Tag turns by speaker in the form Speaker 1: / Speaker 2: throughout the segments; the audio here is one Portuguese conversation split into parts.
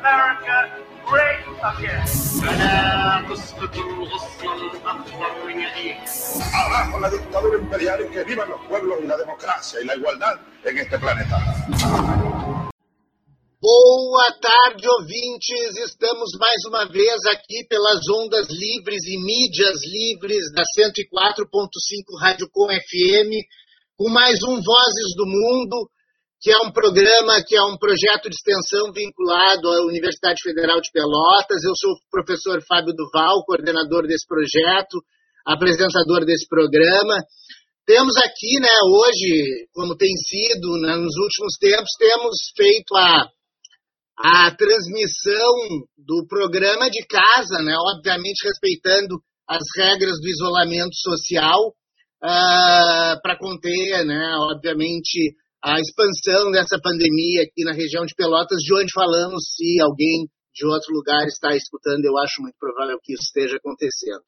Speaker 1: America great again. فلا تسقط الغصن الأخضر يعيش.
Speaker 2: Abajo la dictadura imperial y que vivan los pueblos y la democracia y la igualdad en este planeta.
Speaker 3: Boa tarde, ouvintes! Estamos mais uma vez aqui pelas ondas livres e mídias livres da 104.5 Rádio Com FM, com mais um Vozes do Mundo, que é um programa, que é um projeto de extensão vinculado à Universidade Federal de Pelotas. Eu sou o professor Fábio Duval, coordenador desse projeto, apresentador desse programa. Temos aqui, né, hoje, como tem sido né, nos últimos tempos, temos feito a a transmissão do programa de casa, né? obviamente respeitando as regras do isolamento social, uh, para conter, né? obviamente, a expansão dessa pandemia aqui na região de Pelotas, de onde falamos, se alguém de outro lugar está escutando, eu acho muito provável que isso esteja acontecendo.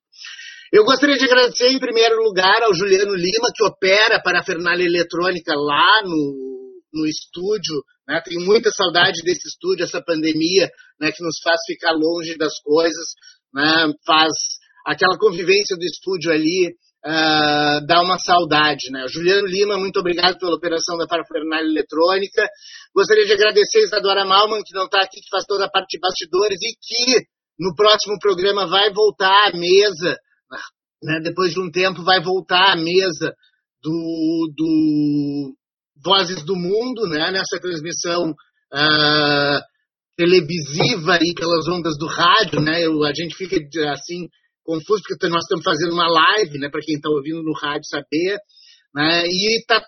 Speaker 3: Eu gostaria de agradecer, em primeiro lugar, ao Juliano Lima, que opera para a Eletrônica lá no, no estúdio né? Tenho muita saudade desse estúdio, essa pandemia né, que nos faz ficar longe das coisas, né, faz aquela convivência do estúdio ali uh, dá uma saudade. Né? Juliano Lima, muito obrigado pela operação da parafernália eletrônica. Gostaria de agradecer a Isadora Malman, que não está aqui, que faz toda a parte de bastidores e que no próximo programa vai voltar à mesa, né? depois de um tempo vai voltar à mesa do, do Vozes do Mundo, né, nessa transmissão uh, televisiva aí pelas ondas do rádio, né, eu, a gente fica assim confuso porque nós estamos fazendo uma live, né, para quem está ouvindo no rádio saber, né, e está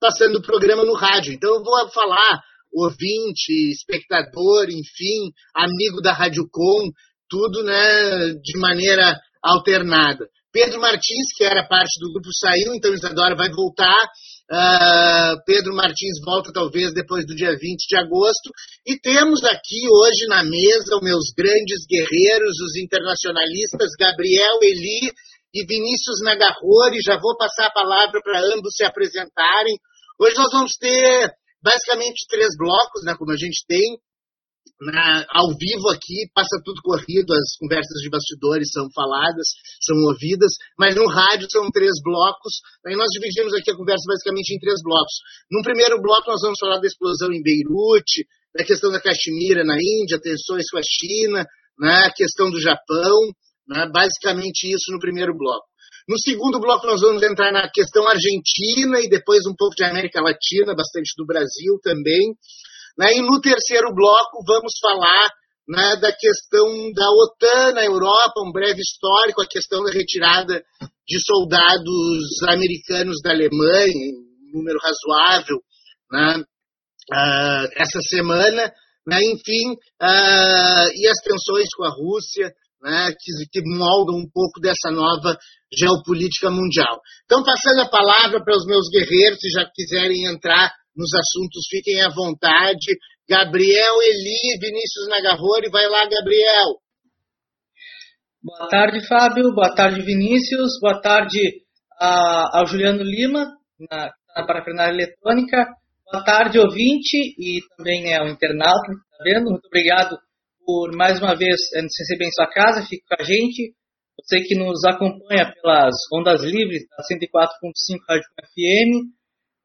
Speaker 3: passando o programa no rádio. Então eu vou falar ouvinte, espectador, enfim, amigo da Rádio Com, tudo, né, de maneira alternada. Pedro Martins, que era parte do grupo, saiu, então Isadora vai voltar. Uh, Pedro Martins volta talvez depois do dia 20 de agosto. E temos aqui hoje na mesa os meus grandes guerreiros, os internacionalistas Gabriel Eli e Vinícius Nagarrori. Já vou passar a palavra para ambos se apresentarem. Hoje nós vamos ter basicamente três blocos, né, como a gente tem na, ao vivo aqui, passa tudo corrido, as conversas de bastidores são faladas, são ouvidas, mas no rádio são três blocos, aí nós dividimos aqui a conversa basicamente em três blocos. Num primeiro bloco nós vamos falar da explosão em Beirute, da questão da Caxemira na Índia, tensões com a China, né, a questão do Japão, né, basicamente isso no primeiro bloco. No segundo bloco nós vamos entrar na questão argentina e depois um pouco de América Latina, bastante do Brasil também. Né? E no terceiro bloco vamos falar né, da questão da OTAN na Europa, um breve histórico, a questão da retirada de soldados americanos da Alemanha, um número razoável, né, uh, essa semana, né, enfim, uh, e as tensões com a Rússia, né, que, que moldam um pouco dessa nova geopolítica mundial. Então, passando a palavra para os meus guerreiros, se já quiserem entrar nos assuntos, fiquem à vontade. Gabriel Eli, Vinícius Nagarrori, vai lá, Gabriel.
Speaker 4: Boa tarde, Fábio. Boa tarde, Vinícius. Boa tarde a, ao Juliano Lima, na, na parafernália eletrônica. Boa tarde, ouvinte, e também né, ao internauta que está vendo. Muito obrigado por mais uma vez eh, nos receber em sua casa. Fique com a gente. Você que nos acompanha pelas ondas livres da 104.5 Rádio FM,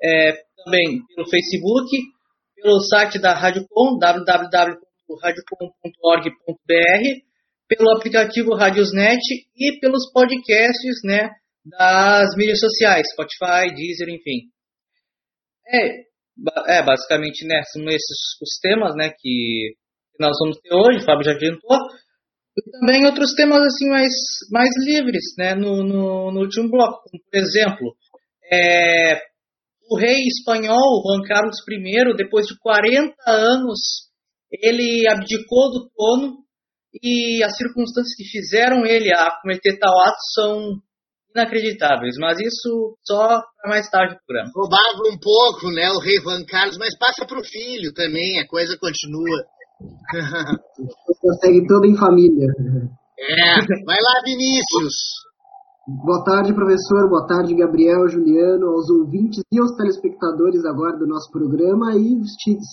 Speaker 4: é, também pelo Facebook, pelo site da Radiocom, www.radiocom.org.br, pelo aplicativo Radiosnet e pelos podcasts né, das mídias sociais, Spotify, Deezer, enfim. É, é basicamente né, são esses os temas né, que nós vamos ter hoje, o Fábio já adiantou. E também outros temas assim mais, mais livres né, no, no, no último bloco, como por exemplo, é, o rei espanhol, Juan Carlos I, depois de 40 anos, ele abdicou do trono e as circunstâncias que fizeram ele a cometer tal ato são inacreditáveis. Mas isso só para mais tarde no programa.
Speaker 3: Roubava um pouco, né, o rei Juan Carlos, mas passa para o filho também, a coisa continua.
Speaker 5: Consegue tudo em família.
Speaker 3: É, vai lá, Vinícius.
Speaker 5: Boa tarde, professor. Boa tarde, Gabriel, Juliano, aos ouvintes e aos telespectadores agora do nosso programa. E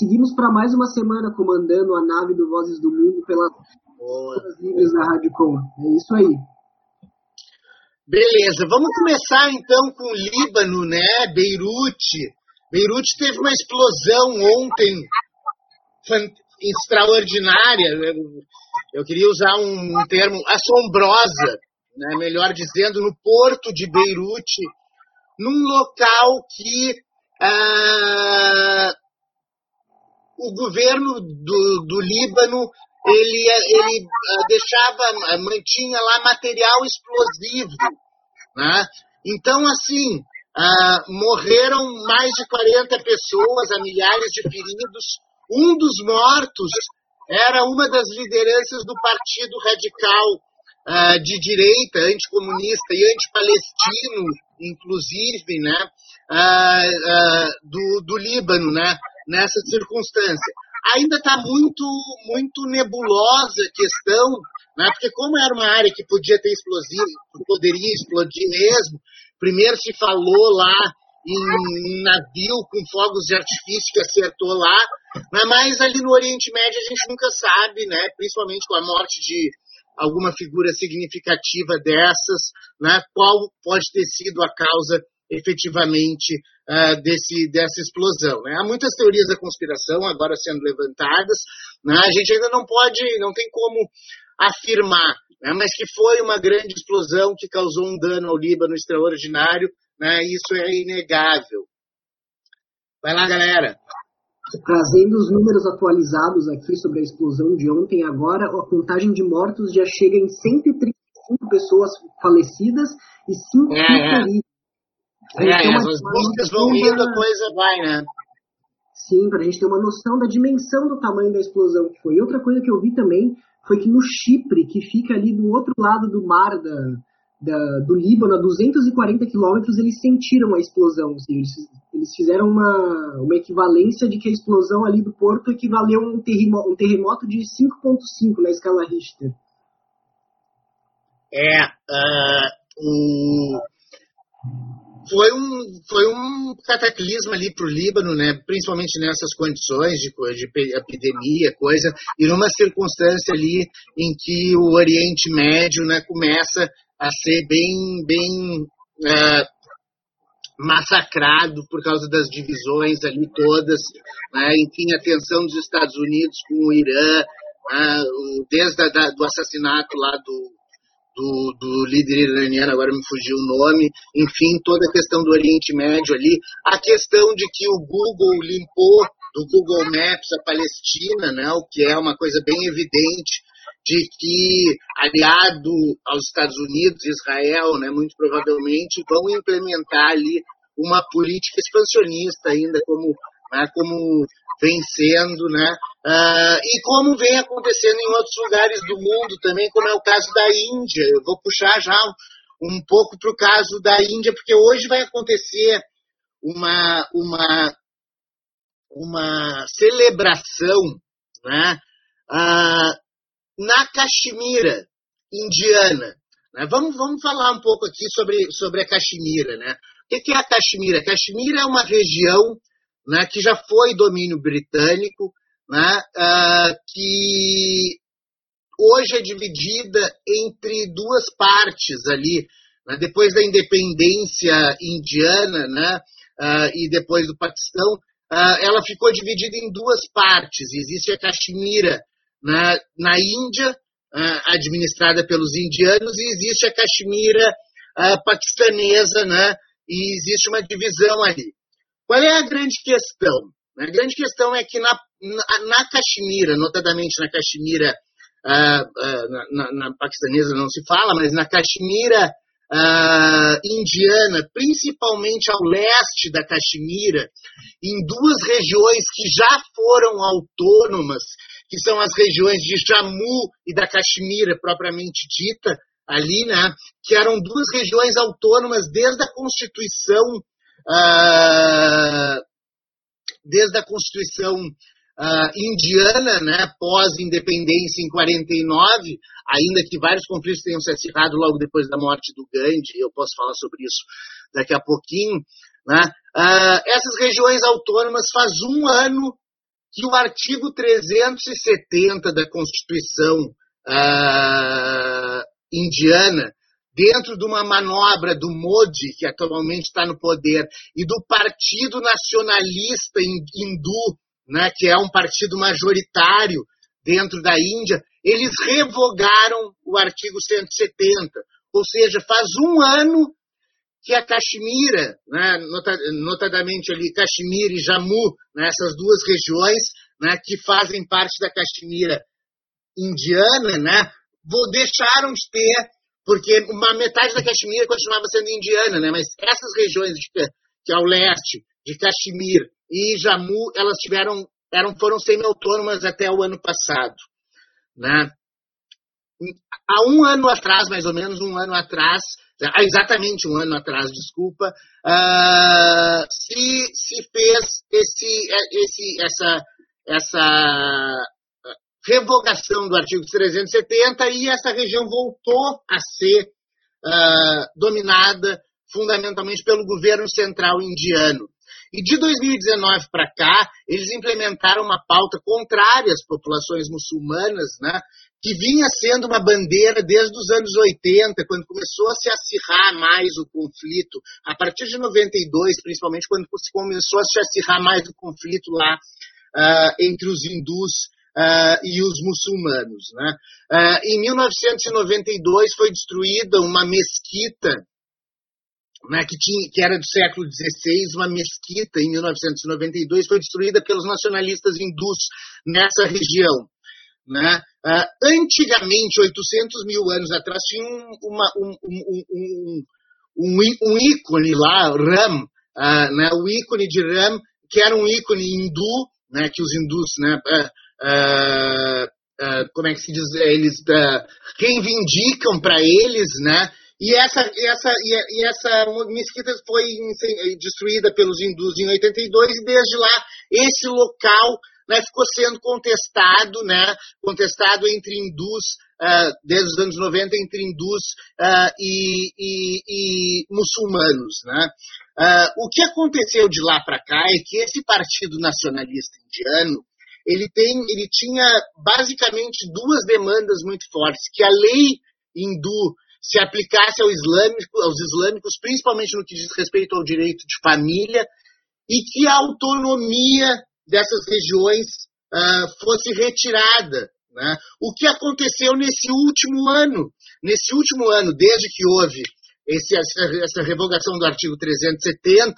Speaker 5: seguimos para mais uma semana comandando a nave do Vozes do Mundo pelas horas livres da Rádio Com. É isso aí.
Speaker 3: Beleza, vamos começar então com o Líbano, né? Beirute. Beirute teve uma explosão ontem extraordinária. Eu queria usar um termo assombrosa né, melhor dizendo, no porto de Beirute, num local que ah, o governo do, do Líbano ele, ele ah, deixava, mantinha lá material explosivo. Né? Então, assim, ah, morreram mais de 40 pessoas, há milhares de feridos. Um dos mortos era uma das lideranças do Partido Radical uh, de direita, anticomunista e antipalestino, inclusive, né, uh, uh, do, do Líbano, né, nessa circunstância. Ainda está muito, muito nebulosa a questão, né, porque como era uma área que podia ter explosivo, poderia explodir mesmo, primeiro se falou lá em um navio com fogos de artifício que acertou lá, né, mas ali no Oriente Médio a gente nunca sabe, né, principalmente com a morte de alguma figura significativa dessas, né? qual pode ter sido a causa efetivamente uh, desse, dessa explosão. Né? Há muitas teorias da conspiração agora sendo levantadas, né? a gente ainda não pode, não tem como afirmar, né? mas que foi uma grande explosão que causou um dano ao Líbano extraordinário, né? isso é inegável. Vai lá, galera.
Speaker 5: Trazendo os números atualizados aqui sobre a explosão de ontem, agora a contagem de mortos já chega em 135 pessoas falecidas e 5
Speaker 3: é, feridos. É, é, é as buscas vão indo, a coisa vai, né?
Speaker 5: Sim, para a gente ter uma noção da dimensão do tamanho da explosão que foi. E outra coisa que eu vi também foi que no Chipre, que fica ali do outro lado do mar da, da, do Líbano, a 240 quilômetros, eles sentiram a explosão. Assim, eles, eles, fizeram uma, uma equivalência de que a explosão ali do porto equivaleu a um, terremoto, um terremoto de 5.5 na escala Richter.
Speaker 3: É, uh, foi, um, foi um cataclismo ali para o Líbano, né, principalmente nessas condições de, de epidemia, coisa, e numa circunstância ali em que o Oriente Médio né, começa a ser bem, bem uh, massacrado por causa das divisões ali todas, né? enfim, a tensão dos Estados Unidos com o Irã, né? desde a, da, do assassinato lá do, do, do, líder iraniano, agora me fugiu o nome, enfim, toda a questão do Oriente Médio ali, a questão de que o Google limpou do Google Maps a Palestina, né, o que é uma coisa bem evidente, de que, aliado aos Estados Unidos Israel, né, muito provavelmente, vão implementar ali uma política expansionista ainda, como, né, como vem sendo, né, uh, e como vem acontecendo em outros lugares do mundo também, como é o caso da Índia. Eu vou puxar já um, um pouco para o caso da Índia, porque hoje vai acontecer uma, uma, uma celebração né, uh, na Caxemira indiana. Né? Vamos, vamos falar um pouco aqui sobre, sobre a Caxemira. Né? O que é a Caxemira? Caxemira é uma região né, que já foi domínio britânico, né, uh, que hoje é dividida entre duas partes ali. Né, depois da independência indiana né, uh, e depois do Paquistão, uh, ela ficou dividida em duas partes. Existe a Caxemira na, na Índia, uh, administrada pelos indianos, e existe a Caxemira paquistanesa, né? e existe uma divisão ali. Qual é a grande questão? A grande questão é que na, na, na Caxemira, notadamente na Caxemira, uh, na, na, na, paquistanesa não se fala, mas na Caxemira indiana, principalmente ao leste da Caxemira, em duas regiões que já foram autônomas que são as regiões de Jammu e da Caxemira, propriamente dita, ali, né, que eram duas regiões autônomas desde a Constituição, uh, desde a Constituição uh, indiana, né, pós-independência em 49, ainda que vários conflitos tenham se acirrado logo depois da morte do Gandhi, eu posso falar sobre isso daqui a pouquinho, né, uh, essas regiões autônomas faz um ano que o artigo 370 da Constituição uh, indiana dentro de uma manobra do Modi, que atualmente está no poder, e do Partido Nacionalista Hindu, né, que é um partido majoritário dentro da Índia, eles revogaram o artigo 170. Ou seja, faz um ano que a Caxemira, né, notadamente ali Caxemira e Jammu, né, essas duas regiões né, que fazem parte da Caxemira indiana, né, deixaram de ter porque uma metade da Caxemira continuava sendo indiana, né? Mas essas regiões de, que ao leste de Caxemir e Jammu, elas tiveram eram foram semi-autônomas até o ano passado, né? Há um ano atrás, mais ou menos um ano atrás, exatamente um ano atrás, desculpa, uh, se, se fez esse, esse, essa, essa revogação do artigo 370 e essa região voltou a ser uh, dominada fundamentalmente pelo governo central indiano. E de 2019 para cá, eles implementaram uma pauta contrária às populações muçulmanas, né, que vinha sendo uma bandeira desde os anos 80, quando começou a se acirrar mais o conflito, a partir de 92, principalmente quando começou a se acirrar mais o conflito lá uh, entre os hindus uh, e os muçulmanos. Né? Uh, em 1992 foi destruída uma mesquita né, que, tinha, que, era do século XVI, uma mesquita em 1992 foi destruída pelos nacionalistas hindus nessa região. Né? Uh, antigamente, 800 mil anos atrás, tinha uma, um, um, um, um, ícone lá, Ram, uh, né, o ícone de Ram, que era um ícone hindu, né, que os hindus né, uh, como é que se diz, eles uh, reivindicam para eles, né? E essa, essa, e essa mesquita foi destruída pelos hindus em 82 e desde lá esse local né, ficou sendo contestado, né, contestado entre hindus, uh, desde os anos 90, entre hindus uh, e, e, e, muçulmanos. Né. Uh, o que aconteceu de lá para cá é que esse partido nacionalista indiano ele, tem, ele tinha basicamente duas demandas muito fortes, que a lei hindu se aplicasse ao islâmico, aos islâmicos, principalmente no que diz respeito ao direito de família, e que a autonomia dessas regiões uh, fosse retirada. Né? O que aconteceu nesse último ano? Nesse último ano, desde que houve esse, essa, essa revogação do artigo 370,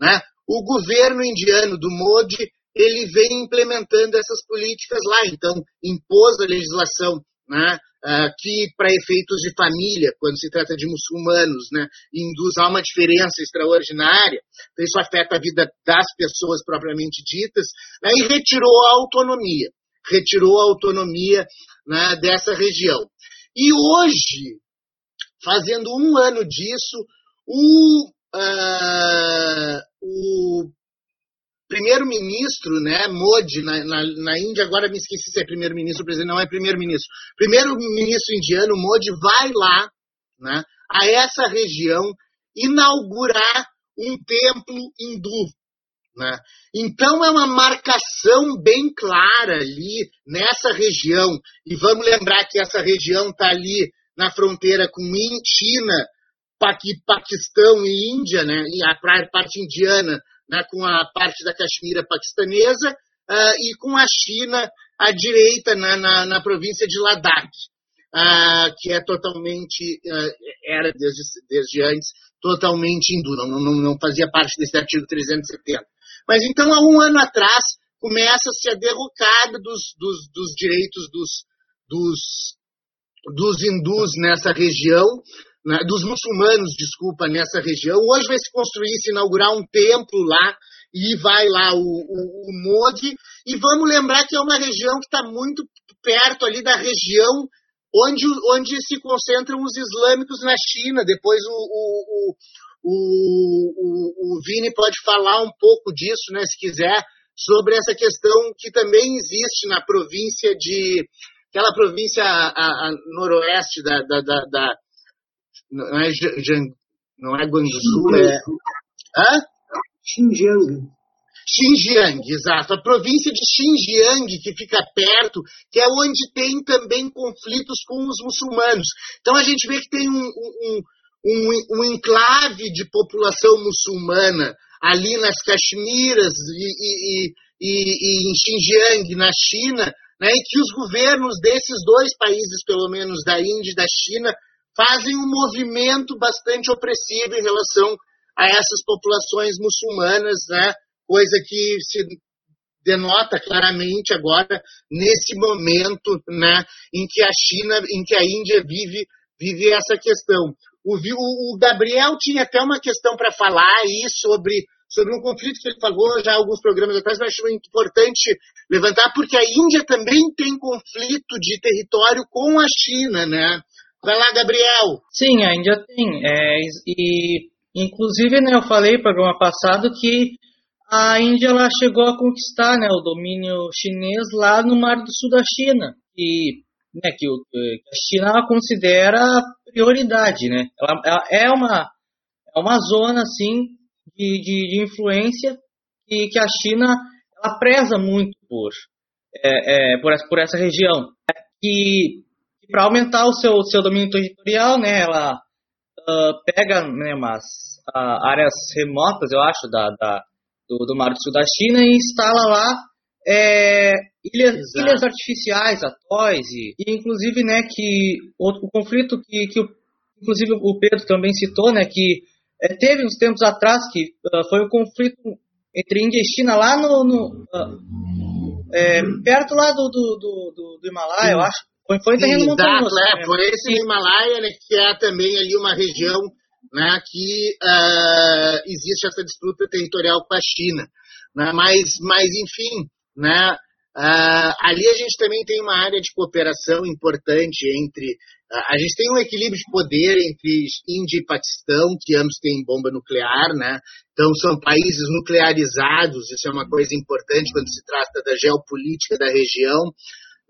Speaker 3: né? o governo indiano do Modi ele vem implementando essas políticas lá. Então, impôs a legislação né, que, para efeitos de família, quando se trata de muçulmanos, né, induz a uma diferença extraordinária, então isso afeta a vida das pessoas propriamente ditas, né, e retirou a autonomia, retirou a autonomia né, dessa região. E hoje, fazendo um ano disso, o, uh, o primeiro-ministro, né, Modi, na, na, na, Índia, agora me esqueci se é primeiro-ministro presidente, não é primeiro-ministro. Primeiro-ministro indiano, Modi, vai lá, né, a essa região, inaugurar um templo hindu. Né? Então é uma marcação bem clara ali nessa região. E vamos lembrar que essa região está ali na fronteira com China, Paquistão e Índia, né? e a parte indiana né, com a parte da Caxemira paquistanesa uh, e com a China à direita na, na, na província de Ladakh, uh, que é totalmente, uh, era desde, desde antes, totalmente hindu, não, não, não fazia parte desse artigo 370. Mas então, há um ano atrás, começa-se a derrocada dos, dos, dos direitos dos, dos, dos hindus nessa região, né, dos muçulmanos, desculpa, nessa região. Hoje vai se construir, se inaugurar um templo lá, e vai lá o, o, o Modi. E vamos lembrar que é uma região que está muito perto ali da região onde, onde se concentram os islâmicos na China. Depois o, o, o, o, Vini pode falar um pouco disso, né, se quiser, sobre essa questão que também existe na província de. aquela província a, a, a noroeste da, da, da, da, Não é, não é Guangzhou, é. Hã?
Speaker 5: Xinjiang.
Speaker 3: Xinjiang, exato. A província de Xinjiang, que fica perto, que é onde tem também conflitos com os muçulmanos. Então a gente vê que tem um, um, um, um enclave de população muçulmana ali nas Caxemiras e, e, e, e, em Xinjiang, na China, né, e que os governos desses dois países, pelo menos da Índia e da China, fazem um movimento bastante opressivo em relação a essas populações muçulmanas, né, coisa que se denota claramente agora nesse momento, né, em que a China, em que a Índia vive vive essa questão. O, o Gabriel tinha até uma questão para falar aí sobre sobre um conflito que ele falou já alguns programas atrás, mas acho importante levantar, porque a Índia também tem conflito de território com a China, né? Vai lá, Gabriel.
Speaker 4: Sim, a Índia tem. É, e, inclusive, né, eu falei no programa passado que a Índia ela chegou a conquistar né, o domínio chinês lá no Mar do Sul da China. E né, que, a China considera prioridade. Né? Ela, ela é, uma, é uma zona assim, de, de, de influência que, que a China ela preza muito por, é, é, por, essa, por essa região. E, para aumentar o seu, seu domínio territorial, né, ela uh, pega né, umas uh, áreas remotas, eu acho, da, da do, do Mar do Sul da China e instala lá é, ilhas, ilhas, artificiais, atóis, e, e, inclusive, né, que o, o conflito que, que o, inclusive o Pedro também citou, né, que é, teve uns tempos atrás que uh, foi um conflito entre Índia e China lá no, no é, perto lá do, do, do, do Himalaia, eu acho. Foi, foi terreno montanhoso.
Speaker 3: É, foi esse no Himalaia, né, que é também ali uma região né, que uh, existe essa disputa territorial com a China. Né, mas, mas, enfim, né, uh, ali a gente também tem uma área de cooperação importante entre. Uh, a gente tem um equilíbrio de poder entre Índia e Paquistão, que ambos têm bomba nuclear, né? Então são países nuclearizados, isso é uma coisa importante quando se trata da geopolítica da região.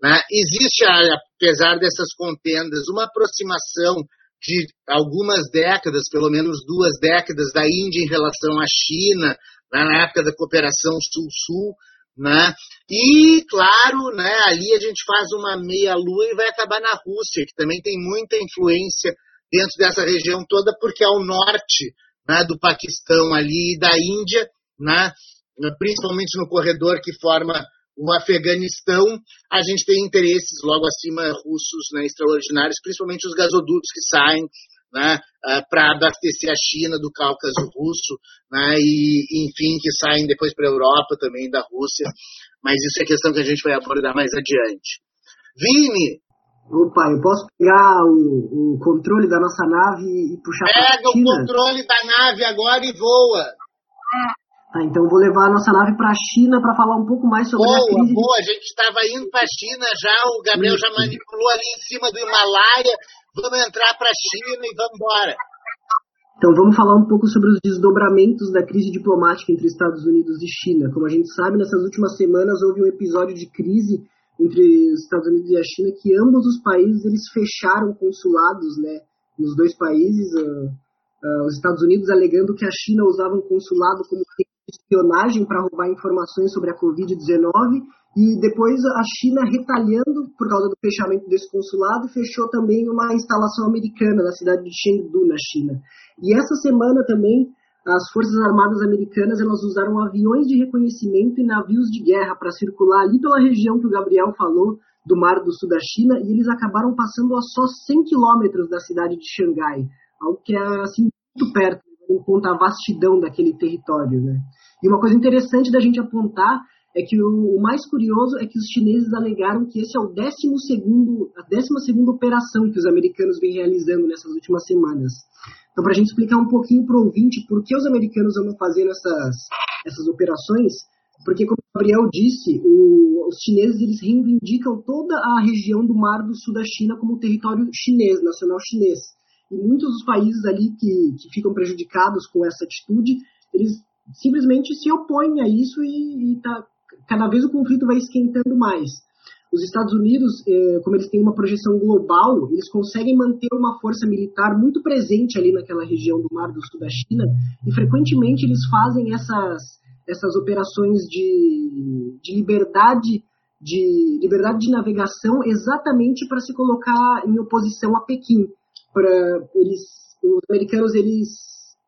Speaker 3: Né? Existe, apesar dessas contendas, uma aproximação de algumas décadas, pelo menos duas décadas, da Índia em relação à China, né, na época da cooperação Sul-Sul, né? E, claro, né, ali a gente faz uma meia-lua e vai acabar na Rússia, que também tem muita influência dentro dessa região toda, porque é ao norte né, do Paquistão ali e da Índia, né, principalmente no corredor que forma o Afeganistão, a gente tem interesses logo acima russos né, extraordinários, principalmente os gasodutos que saem né, uh, para abastecer a China do Cáucaso russo, né, e enfim, que saem depois para a Europa também da Rússia. Mas isso é questão que a gente vai abordar mais adiante. Vini!
Speaker 5: Opa, eu posso pegar o, o controle da nossa nave e puxar
Speaker 3: Pega o controle da nave agora e voa!
Speaker 5: Tá, então eu vou levar a nossa nave para a China para falar um pouco mais sobre
Speaker 3: boa,
Speaker 5: a crise.
Speaker 3: Boa, a gente estava indo para a China já, o Gabriel já manipulou ali em cima do Himalaia. Vamos entrar para a China e vamos embora.
Speaker 5: Então vamos falar um pouco sobre os desdobramentos da crise diplomática entre Estados Unidos e China. Como a gente sabe, nessas últimas semanas houve um episódio de crise entre os Estados Unidos e a China que ambos os países eles fecharam consulados, né, nos dois países. Uh, uh, os Estados Unidos alegando que a China usava um consulado como espionagem para roubar informações sobre a Covid-19 e depois a China retalhando por causa do fechamento desse consulado fechou também uma instalação americana na cidade de Chengdu na China. E essa semana também as forças armadas americanas elas usaram aviões de reconhecimento e navios de guerra para circular ali pela região que o Gabriel falou do Mar do Sul da China e eles acabaram passando a só 100 quilômetros da cidade de Xangai, algo que é assim muito perto em conta a vastidão daquele território, né? E uma coisa interessante da gente apontar é que o, o, mais curioso é que os chineses alegaram que esse é o 12 segundo, a 12 segunda operação que os americanos vêm realizando nessas últimas semanas. Então, para a gente explicar um pouquinho para o ouvinte por que os americanos andam fazendo essas, essas operações, porque, como o Gabriel disse, o, os chineses eles reivindicam toda a região do Mar do Sul da China como território chinês, nacional chinês. E muitos dos países ali que, que ficam prejudicados com essa atitude, eles simplesmente se opõem a isso e, e tá, cada vez o conflito vai esquentando mais. Os Estados Unidos, eh, como eles têm uma projeção global, eles conseguem manter uma força militar muito presente ali naquela região do Mar do Sul da China e frequentemente eles fazem essas, essas operações de, de liberdade de liberdade de navegação exatamente para se colocar em oposição a Pequim. Para eles, os americanos eles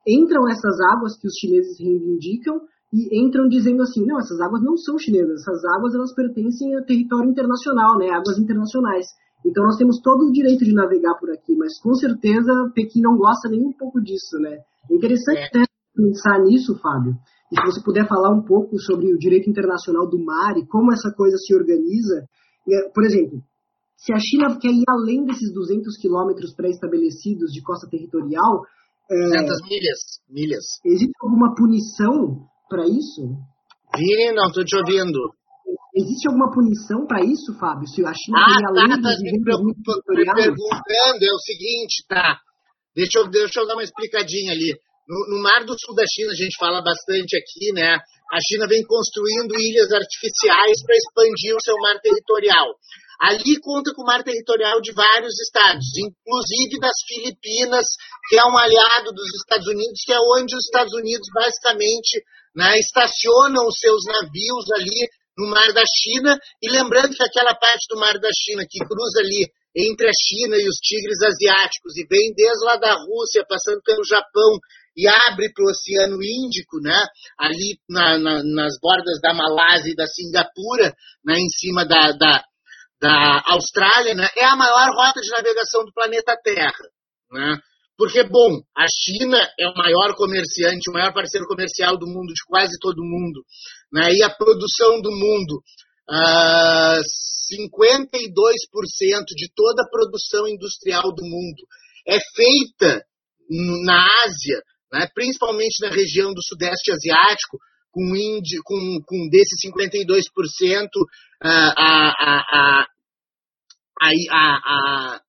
Speaker 5: entram nessas águas que os chineses reivindicam e entram dizendo assim, não, essas águas não são chinesas, essas águas elas pertencem a território internacional, né, águas internacionais. Então nós temos todo o direito de navegar por aqui, mas com certeza Pequim não gosta nem um pouco disso, né? É interessante é. Né, pensar nisso, Fábio. E se você puder falar um pouco sobre o direito internacional do mar e como essa coisa se organiza. É, por exemplo, se a China quer ir além desses 200 quilômetros pré-estabelecidos de costa territorial.
Speaker 3: 200 é, milhas, milhas.
Speaker 5: Existe alguma punição para isso?
Speaker 3: Vini, não estou te ouvindo.
Speaker 5: Existe alguma punição para isso, Fábio? Se a China
Speaker 3: ah, quer ir além tá, dos 200 tá me perguntando, é o seguinte, tá. Deixa eu, deixa eu dar uma explicadinha ali. No, no, Mar do Sul da China, a gente fala bastante aqui, né? A China vem construindo ilhas artificiais para expandir o seu mar territorial. Ali conta com o mar territorial de vários estados, inclusive das Filipinas, que é um aliado dos Estados Unidos, que é onde os Estados Unidos basicamente né, estacionam os seus navios ali no Mar da China. E lembrando que aquela parte do Mar da China que cruza ali entre a China e os tigres asiáticos e vem desde lá da Rússia, passando pelo Japão e abre para o Oceano Índico, né? ali na, na, nas bordas da Malásia e da Singapura, né? em cima da, da, da Austrália, né? é a maior rota de navegação do planeta Terra. Né? Porque, bom, a China é o maior comerciante, o maior parceiro comercial do mundo, de quase todo mundo. Né? E a produção do mundo, uh, ah, 52% de toda a produção industrial do mundo é feita na Ásia, né, principalmente na região do Sudeste Asiático, com, indi, com, com desses 52%, a, a, a,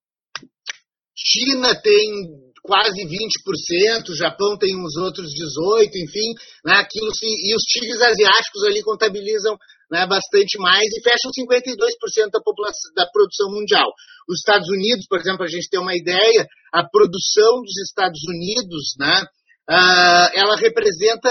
Speaker 3: China tem quase 20%, o Japão tem uns outros 18%, enfim, né, aquilo, e os tigres asiáticos ali contabilizam né, bastante mais e fecham 52% da, população, da produção mundial. Os Estados Unidos, por exemplo, a gente tem uma ideia, a produção dos Estados Unidos, né, uh, ela representa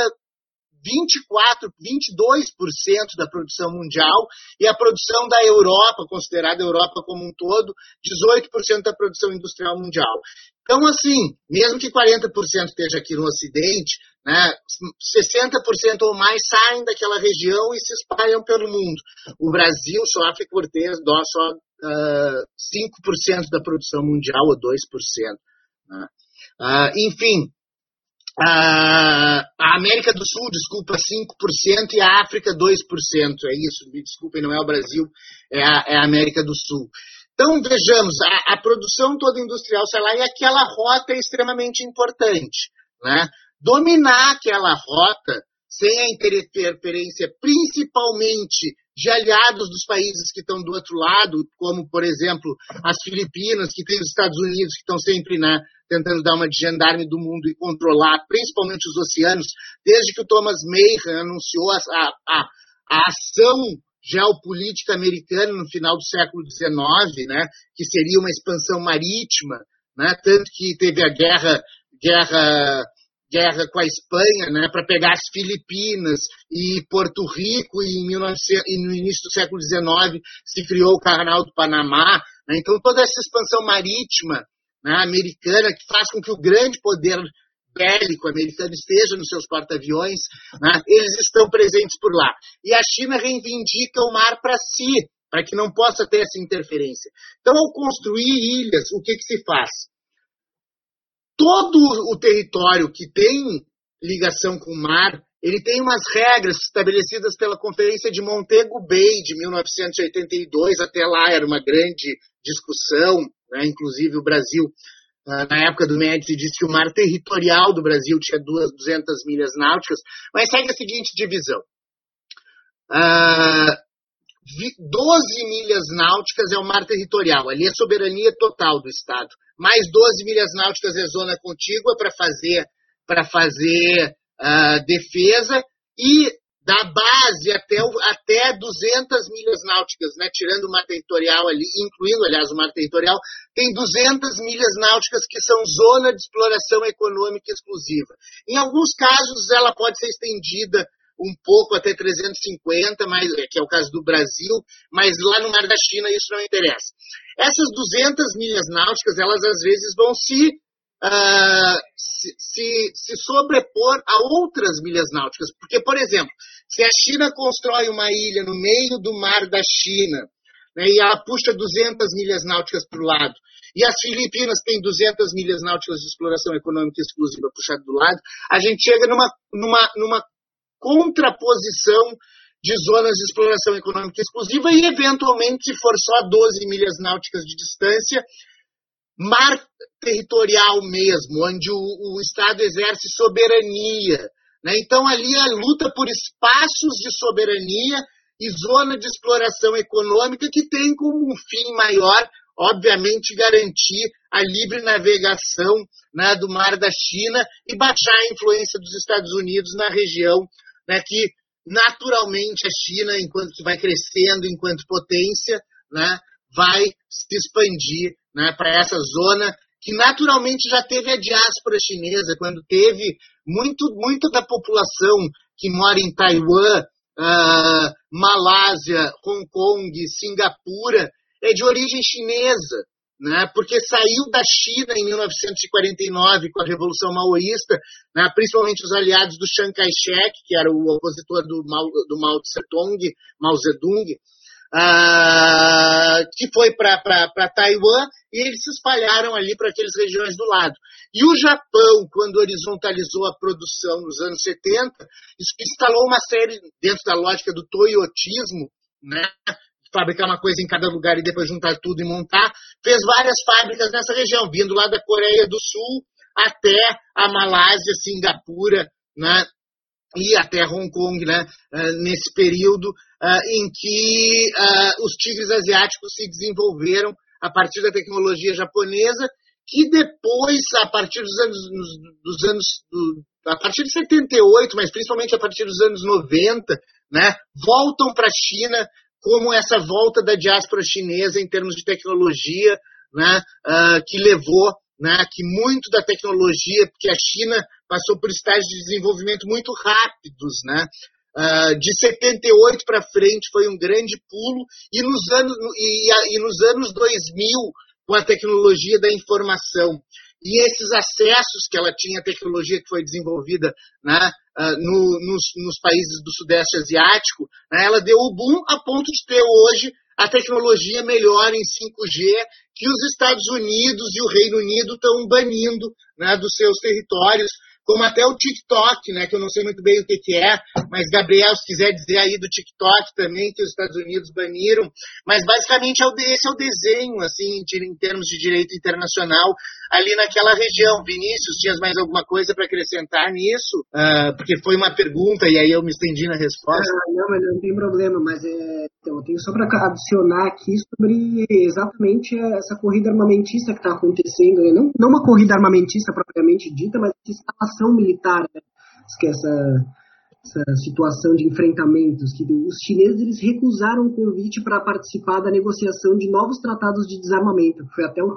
Speaker 3: 24, 22% da produção mundial e a produção da Europa, considerada Europa como um todo, 18% da produção industrial mundial. Então, assim, mesmo que 40% esteja aqui no Ocidente, né, 60% ou mais saem daquela região e se espalham pelo mundo. O Brasil sofre por ter só uh, 5% da produção mundial ou 2%. Né? Uh, enfim, a América do Sul, desculpa, 5% e a África 2%. É isso, me desculpem, não é o Brasil, é a, é a América do Sul. Então, vejamos, a, a, produção toda industrial sai lá e aquela rota é extremamente importante. Né? Dominar aquela rota sem a interferência, principalmente de aliados dos países que estão do outro lado, como, por exemplo, as Filipinas, que tem os Estados Unidos, que estão sempre né, tentando dar uma de gendarme do mundo e controlar, principalmente os oceanos, desde que o Thomas Mayhem anunciou a, a, a ação geopolítica americana no final do século XIX, né, que seria uma expansão marítima, né, tanto que teve a guerra, guerra guerra com a Espanha, né, para pegar as Filipinas e Porto Rico, e, 1900, e, no início do século XIX se criou o Canal do Panamá. Né, então, toda essa expansão marítima né, americana que faz com que o grande poder bélico americano esteja nos seus porta-aviões, né, eles estão presentes por lá. E a China reivindica o mar para si, para que não possa ter essa interferência. Então, ao construir ilhas, o que, que se faz? todo o território que tem ligação com o mar, ele tem umas regras estabelecidas pela Conferência de Montego Bay de 1982, até lá era uma grande discussão, né? inclusive o Brasil, ah, na época do Médici, disse que o mar territorial do Brasil tinha 200 milhas náuticas, mas segue a seguinte divisão. Uh, 12 milhas náuticas é o mar territorial, ali é soberania total do Estado. Mais 12 milhas náuticas é zona contígua para fazer, pra fazer uh, defesa e da base até, o, até 200 milhas náuticas, né, tirando o mar territorial ali, incluindo, aliás, o mar territorial, tem 200 milhas náuticas que são zona de exploração econômica exclusiva. Em alguns casos, ela pode ser estendida um pouco até 350, mas, que é o caso do Brasil, mas lá no Mar da China isso não interessa. Essas 200 milhas náuticas, elas às vezes vão se uh, se, se, sobrepor a outras milhas náuticas. Porque, por exemplo, se a China constrói uma ilha no meio do mar da China né, e ela puxa 200 milhas náuticas para o lado, e as Filipinas têm 200 milhas náuticas de exploração econômica exclusiva puxado do lado, a gente chega numa, numa, numa contraposição de zonas de exploração econômica exclusiva e, eventualmente, se for só 12 milhas náuticas de distância, mar territorial mesmo, onde o, o Estado exerce soberania. Né? Então, ali a luta por espaços de soberania e zona de exploração econômica que tem como um fim maior, obviamente, garantir a livre navegação né, do Mar da China e baixar a influência dos Estados Unidos na região, né, que naturalmente a China, enquanto vai crescendo enquanto potência, né, vai se expandir né, para essa zona que naturalmente já teve a diáspora chinesa, quando teve muito, muito da população que mora em Taiwan, uh, Malásia, Hong Kong, Singapura, é de origem chinesa, né? porque saiu da China em 1949 com a Revolução Maoísta, né? principalmente os aliados do Chiang Kai-shek, que era o opositor do Mao, do Mao Tse-tung, Mao Zedong, uh, que foi para Taiwan e eles se espalharam ali para aquelas regiões do lado. E o Japão, quando horizontalizou a produção nos anos 70, instalou uma série, dentro da lógica do toyotismo, né, fabricar uma coisa em cada lugar e depois juntar tudo e montar, fez várias fábricas nessa região, vindo lá da Coreia do Sul até a Malásia, Singapura, né, e até Hong Kong, né, eh, nesse período em que uh, os tigres asiáticos se desenvolveram a partir da tecnologia japonesa, que depois, a partir dos anos, dos anos do, a partir de 78, mas principalmente a partir dos anos 90, né, voltam para a China como essa volta da diáspora chinesa em termos de tecnologia, né, uh, que levou né, que muito da tecnologia, porque a China passou por estágios de desenvolvimento muito rápidos, né, Uh, de 78 para frente foi um grande pulo, e nos, anos, e, e nos anos 2000, com a tecnologia da informação e esses acessos que ela tinha à tecnologia que foi desenvolvida né, uh, no, nos, nos, países do Sudeste Asiático, né, ela deu o boom a ponto de ter hoje a tecnologia melhor em 5G que os Estados Unidos e o Reino Unido estão banindo né, dos seus territórios como até o TikTok, né, que eu não sei muito bem o que, que é, mas Gabriel, se quiser dizer aí do TikTok também, que os Estados Unidos baniram, mas basicamente é esse é o desenho, assim, em termos de direito internacional, ali naquela região. Vinícius, tinhas mais alguma coisa para acrescentar nisso? Uh, porque foi uma pergunta e aí eu me estendi na resposta.
Speaker 5: Ah, não, mas não tem problema, mas é, então, eu tenho só para adicionar aqui sobre exatamente essa corrida armamentista que está acontecendo, né? não, não uma corrida armamentista propriamente dita, mas instalação militar, né? que essa essa situação de enfrentamentos, que os chineses eles recusaram o convite para participar da negociação de novos tratados de desarmamento, foi até um,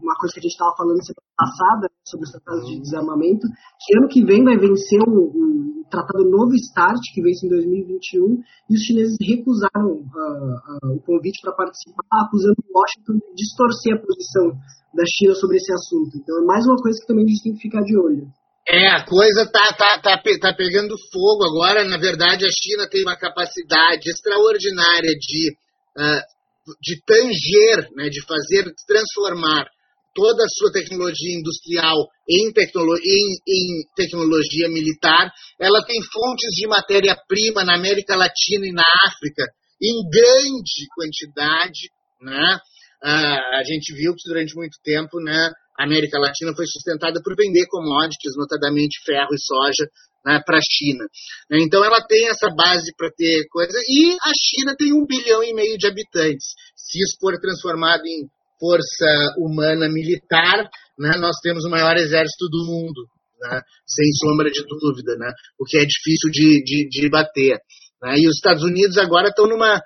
Speaker 5: uma coisa que a gente estava falando semana passada né, sobre os tratados de desarmamento, que ano que vem vai vencer o, o tratado Novo Start, que vence em 2021, e os chineses recusaram uh, uh, o convite para participar, acusando Washington de distorcer a posição da China sobre esse assunto. Então é mais uma coisa que também a gente tem que ficar de olho.
Speaker 3: É, a coisa tá, tá, tá, tá pegando fogo agora. Na verdade, a China tem uma capacidade extraordinária de, uh, de tanger, né, de fazer, transformar toda a sua tecnologia industrial em, tecno em, em tecnologia militar. Ela tem fontes de matéria-prima na América Latina e na África em grande quantidade. Né? Uh, a gente viu que durante muito tempo né, a América Latina foi sustentada por vender commodities, notadamente ferro e soja, né, para a China. Então ela tem essa base para ter coisa, e a China tem um bilhão e meio de habitantes. Se isso for transformado em força humana militar, né, nós temos o maior exército do mundo. né? sem sombra de dúvida, né? o que é difícil de, de, de bater. Né? E os Estados Unidos agora estão numa,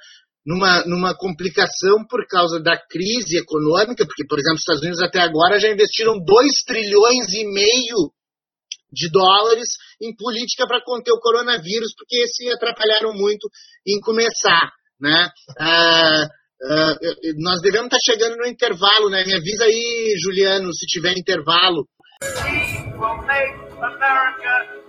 Speaker 3: numa, numa complicação por causa da crise econômica, porque, por exemplo, os Estados Unidos até agora já investiram 2 trilhões e meio de dólares em política para conter o coronavírus, porque se atrapalharam muito em começar. Né? Ah, ah, nós devemos estar tá chegando no intervalo, né? Me avisa aí, Juliano, se tiver intervalo.
Speaker 1: America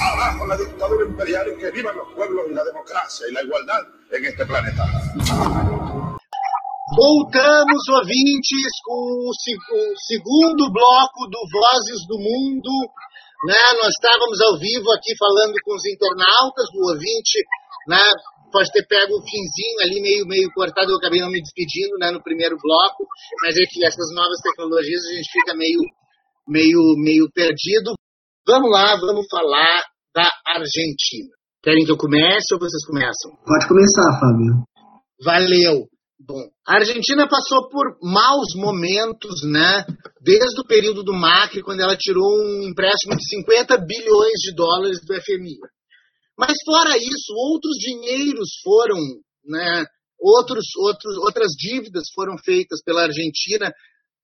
Speaker 2: Abajo la dictadura imperial y que vivan los pueblos y la democracia y la igualdad en este planeta.
Speaker 3: Voltamos, ouvintes, com o, segundo bloco do Vozes do Mundo. Né? Nós estávamos ao vivo aqui falando com os internautas, do ouvinte né, pode ter pego o finzinho ali, meio, meio cortado, eu acabei não me despedindo né? no primeiro bloco, mas é que essas novas tecnologias a gente fica meio, meio, meio perdido. Vamos lá, vamos falar da Argentina. Querem que eu comece ou vocês começam?
Speaker 5: Pode começar, Fábio.
Speaker 3: Valeu. Bom, a Argentina passou por maus momentos, né? Desde o período do Macri, quando ela tirou um empréstimo de 50 bilhões de dólares do FMI. Mas fora isso, outros dinheiros foram, né? Outros, outros, outras dívidas foram feitas pela Argentina,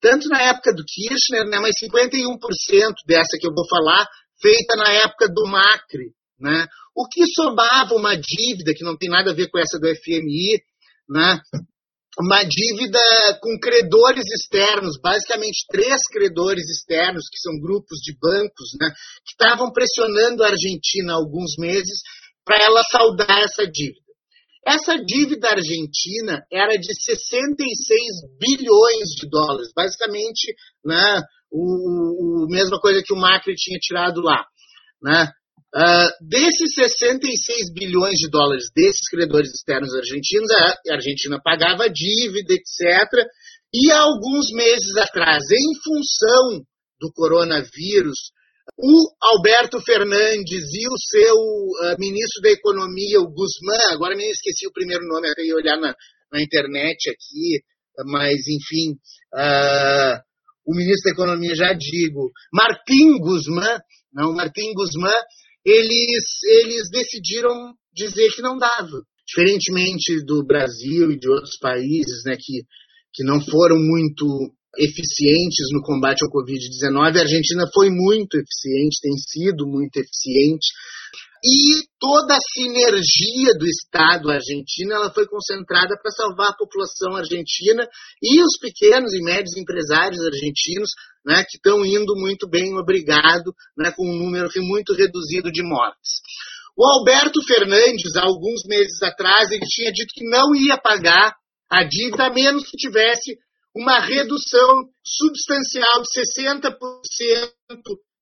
Speaker 3: tanto na época do Kirchner, né? Mas 51% dessa que eu vou falar, feita na época do Macri, né? O que somava uma dívida que não tem nada a ver com essa do FMI, né? Uma dívida com credores externos, basicamente três credores externos, que são grupos de bancos, né, que estavam pressionando a Argentina há alguns meses para ela saldar essa dívida. Essa dívida argentina era de 66 bilhões de dólares, basicamente né, o, o mesma coisa que o Macri tinha tirado lá. Né? Uh, desses 66 bilhões de dólares desses credores externos argentinos, a Argentina pagava dívida, etc. E há alguns meses atrás, em função do coronavírus, o Alberto Fernandes e o seu uh, ministro da Economia, o Guzmán, agora me esqueci o primeiro nome, até ia olhar na, na internet aqui, mas enfim, uh, o ministro da Economia, já digo, Martim Guzmán, não, Martim Guzmán, eles, eles decidiram dizer que não dava. Diferentemente do Brasil e de outros países né, que, que não foram muito eficientes no combate ao Covid-19, a Argentina foi muito eficiente, tem sido muito eficiente. E toda a sinergia do Estado argentino ela foi concentrada para salvar a população argentina e os pequenos e médios empresários argentinos né, que estão indo muito bem, obrigado, né, com um número muito reduzido de mortes. O Alberto Fernandes, há alguns meses atrás, ele tinha dito que não ia pagar a dívida, a menos que tivesse uma redução substancial de 60%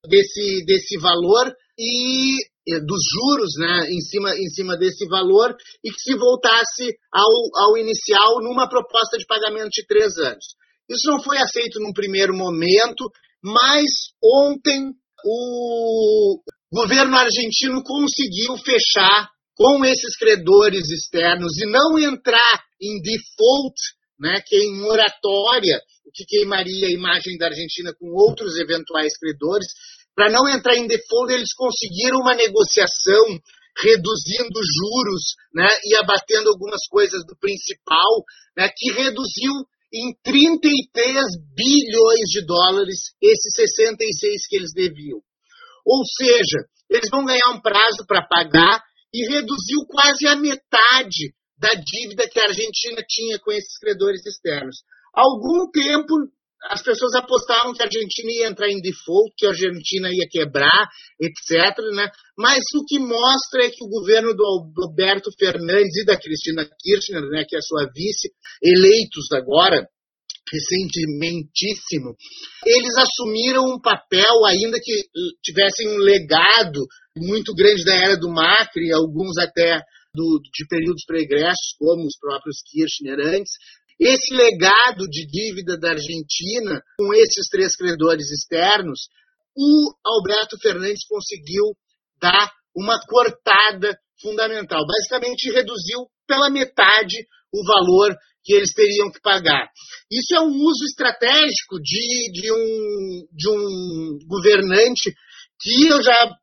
Speaker 3: desse, desse valor e dos juros né, em, cima, em cima desse valor e que se voltasse ao, ao inicial numa proposta de pagamento de três anos. Isso não foi aceito num primeiro momento, mas ontem o governo argentino conseguiu fechar com esses credores externos e não entrar em default, né, que é em moratória, o que queimaria a imagem da Argentina com outros eventuais credores. Para não entrar em default, eles conseguiram uma negociação reduzindo juros né, e abatendo algumas coisas do principal, né, que reduziu em 33 bilhões de dólares esses 66 que eles deviam. Ou seja, eles vão ganhar um prazo para pagar e reduziu quase a metade da dívida que a Argentina tinha com esses credores externos. Algum tempo as pessoas apostavam que a Argentina ia entrar em default, que a Argentina ia quebrar, etc. Né? Mas o que mostra é que o governo do Alberto Fernandes e da Cristina Kirchner, né, que é a sua vice, eleitos agora, recentementíssimo, eles assumiram um papel, ainda que tivessem um legado muito grande da era do Macri, alguns até do, de períodos pregressos, como os próprios Kirchner antes, esse legado de dívida da Argentina, com esses três credores externos, o Alberto Fernandes conseguiu dar uma cortada fundamental. Basicamente, reduziu pela metade o valor que eles teriam que pagar. Isso é um uso estratégico de, de, um, de um governante que eu já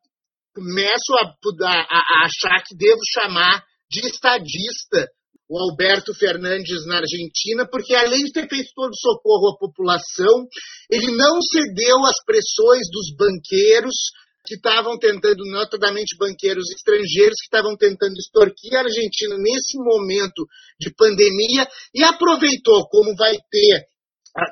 Speaker 3: começo a, a, a achar que devo chamar de estadista o Alberto Fernandes na Argentina, porque além de ter feito todo o socorro à população, ele não cedeu às pressões dos banqueiros que estavam tentando, notadamente banqueiros estrangeiros, que estavam tentando extorquir a Argentina nesse momento de pandemia e aproveitou, como vai ter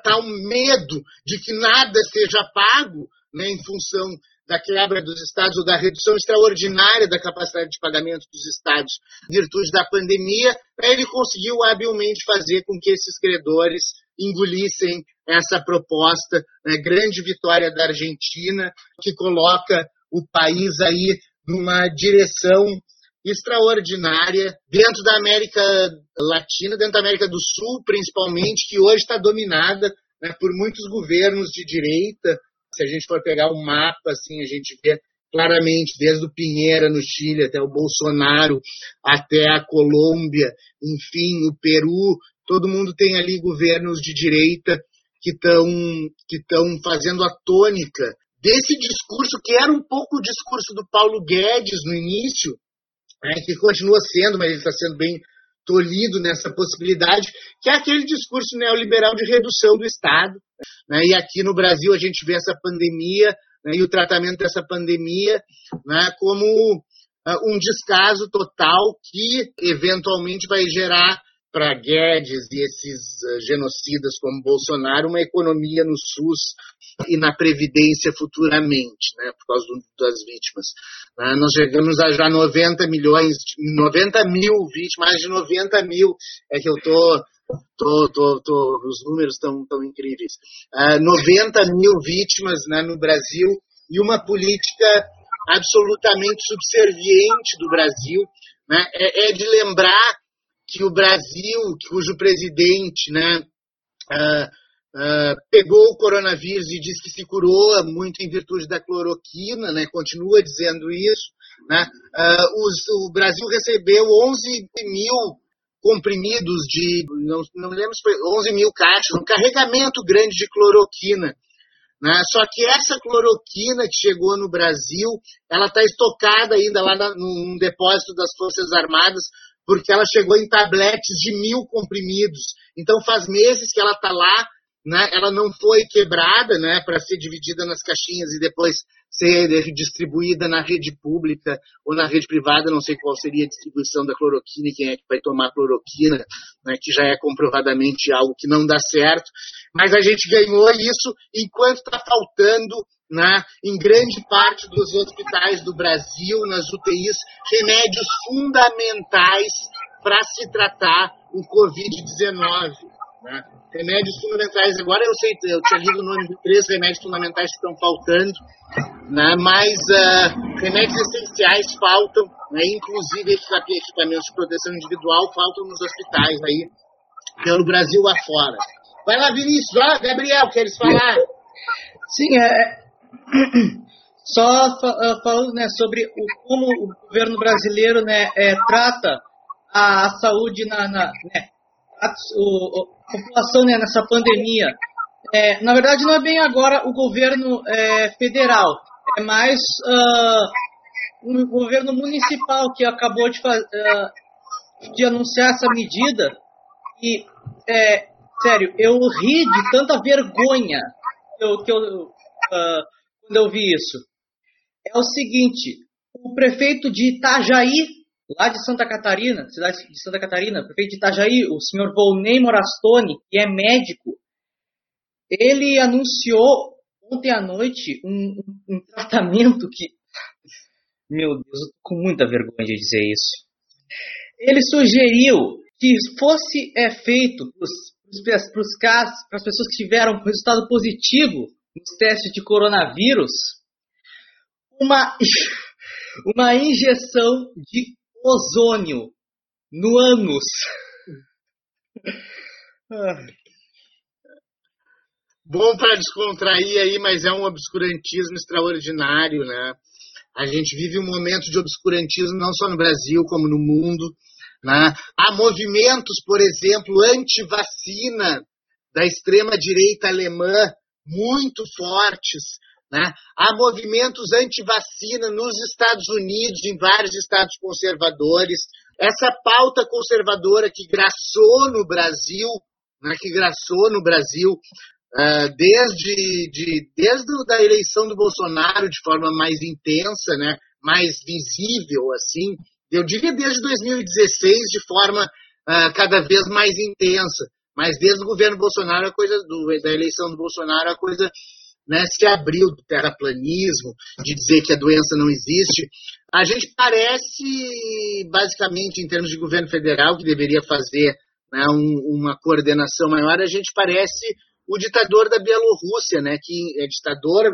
Speaker 3: tal medo de que nada seja pago né, em função da quebra dos estados ou da redução extraordinária da capacidade de pagamento dos estados virtude da pandemia, ele conseguiu habilmente fazer com que esses credores engolissem essa proposta, né, grande vitória da Argentina, que coloca o país aí numa direção extraordinária dentro da América Latina, dentro da América do Sul, principalmente, que hoje está dominada né, por muitos governos de direita, se a gente for pegar um mapa, assim, a gente vê claramente, desde o Pinheira no Chile até o Bolsonaro, até a Colômbia, enfim, o Peru, todo mundo tem ali governos de direita que estão que fazendo a tônica desse discurso, que era um pouco o discurso do Paulo Guedes no início, né, que continua sendo, mas ele está sendo bem tolhido nessa possibilidade, que é aquele discurso neoliberal de redução do Estado. Né? E aqui no Brasil a gente vê essa pandemia né, e o tratamento dessa pandemia né, como uh, um descaso total que eventualmente vai gerar para Guedes e esses uh, genocidas como Bolsonaro uma economia no SUS e na Previdência futuramente, né, por causa do, das vítimas. Uh, nós chegamos a já 90 milhões, 90 mil vítimas, mais de 90 mil, é que eu estou Tô, tô, tô, os números estão tão incríveis. Uh, 90 mil vítimas né, no Brasil e uma política absolutamente subserviente do Brasil. Né, é, é de lembrar que o Brasil, cujo presidente né, uh, uh, pegou o coronavírus e disse que se curou muito em virtude da cloroquina, né, continua dizendo isso. Né, uh, os, o Brasil recebeu 11 mil comprimidos de, não, não lembro se foi 11 mil caixas, um carregamento grande de cloroquina. Né? Só que essa cloroquina que chegou no Brasil, ela está estocada ainda lá na, num depósito das Forças Armadas, porque ela chegou em tabletes de mil comprimidos. Então faz meses que ela está lá, né? ela não foi quebrada né? para ser dividida nas caixinhas e depois ser distribuída na rede pública ou na rede privada, não sei qual seria a distribuição da cloroquina e quem é que vai tomar cloroquina, né, que já é comprovadamente algo que não dá certo, mas a gente ganhou isso enquanto está faltando né, em grande parte dos hospitais do Brasil, nas UTIs, remédios fundamentais para se tratar o Covid-19. Né? Remédios fundamentais. Agora eu sei, eu tinha lido o nome de três remédios fundamentais que estão faltando, né? mas uh, remédios essenciais faltam, né? inclusive equipamentos de proteção individual faltam nos hospitais aí, pelo Brasil afora. Vai lá, Vinícius. Ah, Gabriel, queres falar?
Speaker 4: Sim, é. Só uh, falando né, sobre o, como o governo brasileiro né, é, trata a saúde na, na né, a, o, a, população né, nessa pandemia. É, na verdade, não é bem agora o governo é, federal, é mais uh, o governo municipal que acabou de, uh, de anunciar essa medida. E, é, sério, eu ri de tanta vergonha que eu, que eu, uh, quando eu vi isso. É o seguinte: o prefeito de Itajaí lá de Santa Catarina, cidade de Santa Catarina, prefeito de Itajaí, o senhor Volney Morastone, que é médico, ele anunciou ontem à noite um, um, tratamento que. Meu Deus, eu tô com muita vergonha de dizer isso. Ele sugeriu que fosse é, feito para as pessoas que tiveram resultado positivo nos testes de coronavírus, uma, uma injeção de ozônio no ânus.
Speaker 3: Bom para descontrair aí, mas é um obscurantismo extraordinário, né? A gente vive um momento de obscurantismo não só no Brasil, como no mundo. Né? Há movimentos, por exemplo, anti-vacina da extrema-direita alemã muito fortes. Né? Há movimentos anti-vacina nos Estados Unidos, em vários estados conservadores. Essa pauta conservadora que graçou no Brasil, né, que graçou no Brasil desde, de, desde a eleição do Bolsonaro de forma mais intensa, né, mais visível, assim, eu diria desde 2016 de forma uh, cada vez mais intensa. Mas desde o governo Bolsonaro, a coisa do, da eleição do Bolsonaro, a coisa né, se abriu do terraplanismo, de dizer que a doença não existe. A gente parece, basicamente, em termos de governo federal, que deveria fazer né, um, uma coordenação maior, a gente parece o ditador da Bielorrússia, né, que é ditador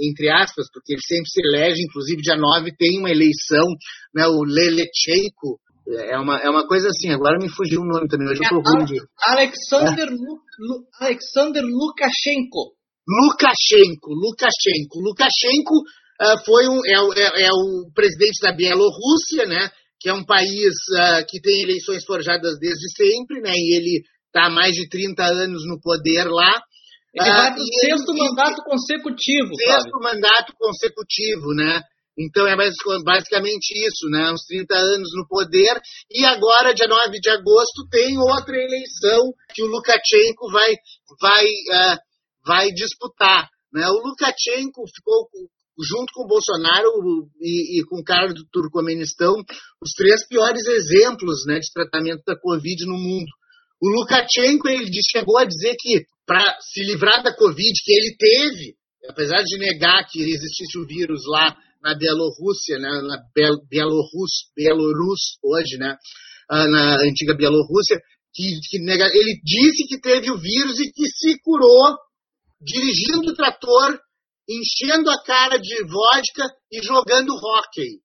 Speaker 3: entre aspas, porque ele sempre se elege, inclusive dia 9 tem uma eleição, né, o Lelechenko, é uma, é uma coisa assim, agora me fugiu o nome também, hoje eu tô
Speaker 4: É,
Speaker 3: ruim de...
Speaker 4: Alexander, Lu, Lu- Alexander Lukashenko.
Speaker 3: Lukashenko, Lukashenko. Lukashenko ah, foi um, é, o- é- é o presidente da Bielorrússia, né, que é um país ah, que tem eleições forjadas desde sempre, né, e ele está há mais de 30 anos no poder lá.
Speaker 4: Ele
Speaker 3: Ah,
Speaker 4: vai para o sexto mandato consecutivo,
Speaker 3: sexto mandato consecutivo, né? Então é basicamente isso, né? Uns 30 anos no poder. E agora, dia 9 de agosto, tem outra eleição que o Lukashenko vai, vai, ah, vai disputar. Né? O Lukashenko ficou junto com o Bolsonaro e, e com o cara do Turcomenistão, os três piores exemplos né, de tratamento da Covid no mundo. O Lukashenko ele chegou a dizer que para se livrar da Covid, que ele teve, apesar de negar que existisse o vírus lá na Bielorrússia, né, na Bielorrus, Bielorrus hoje, né, ah, na antiga Bielorrússia, que, que nega- ele disse que teve o vírus e que se curou dirigindo o trator, enchendo a cara de vodka e jogando hóquei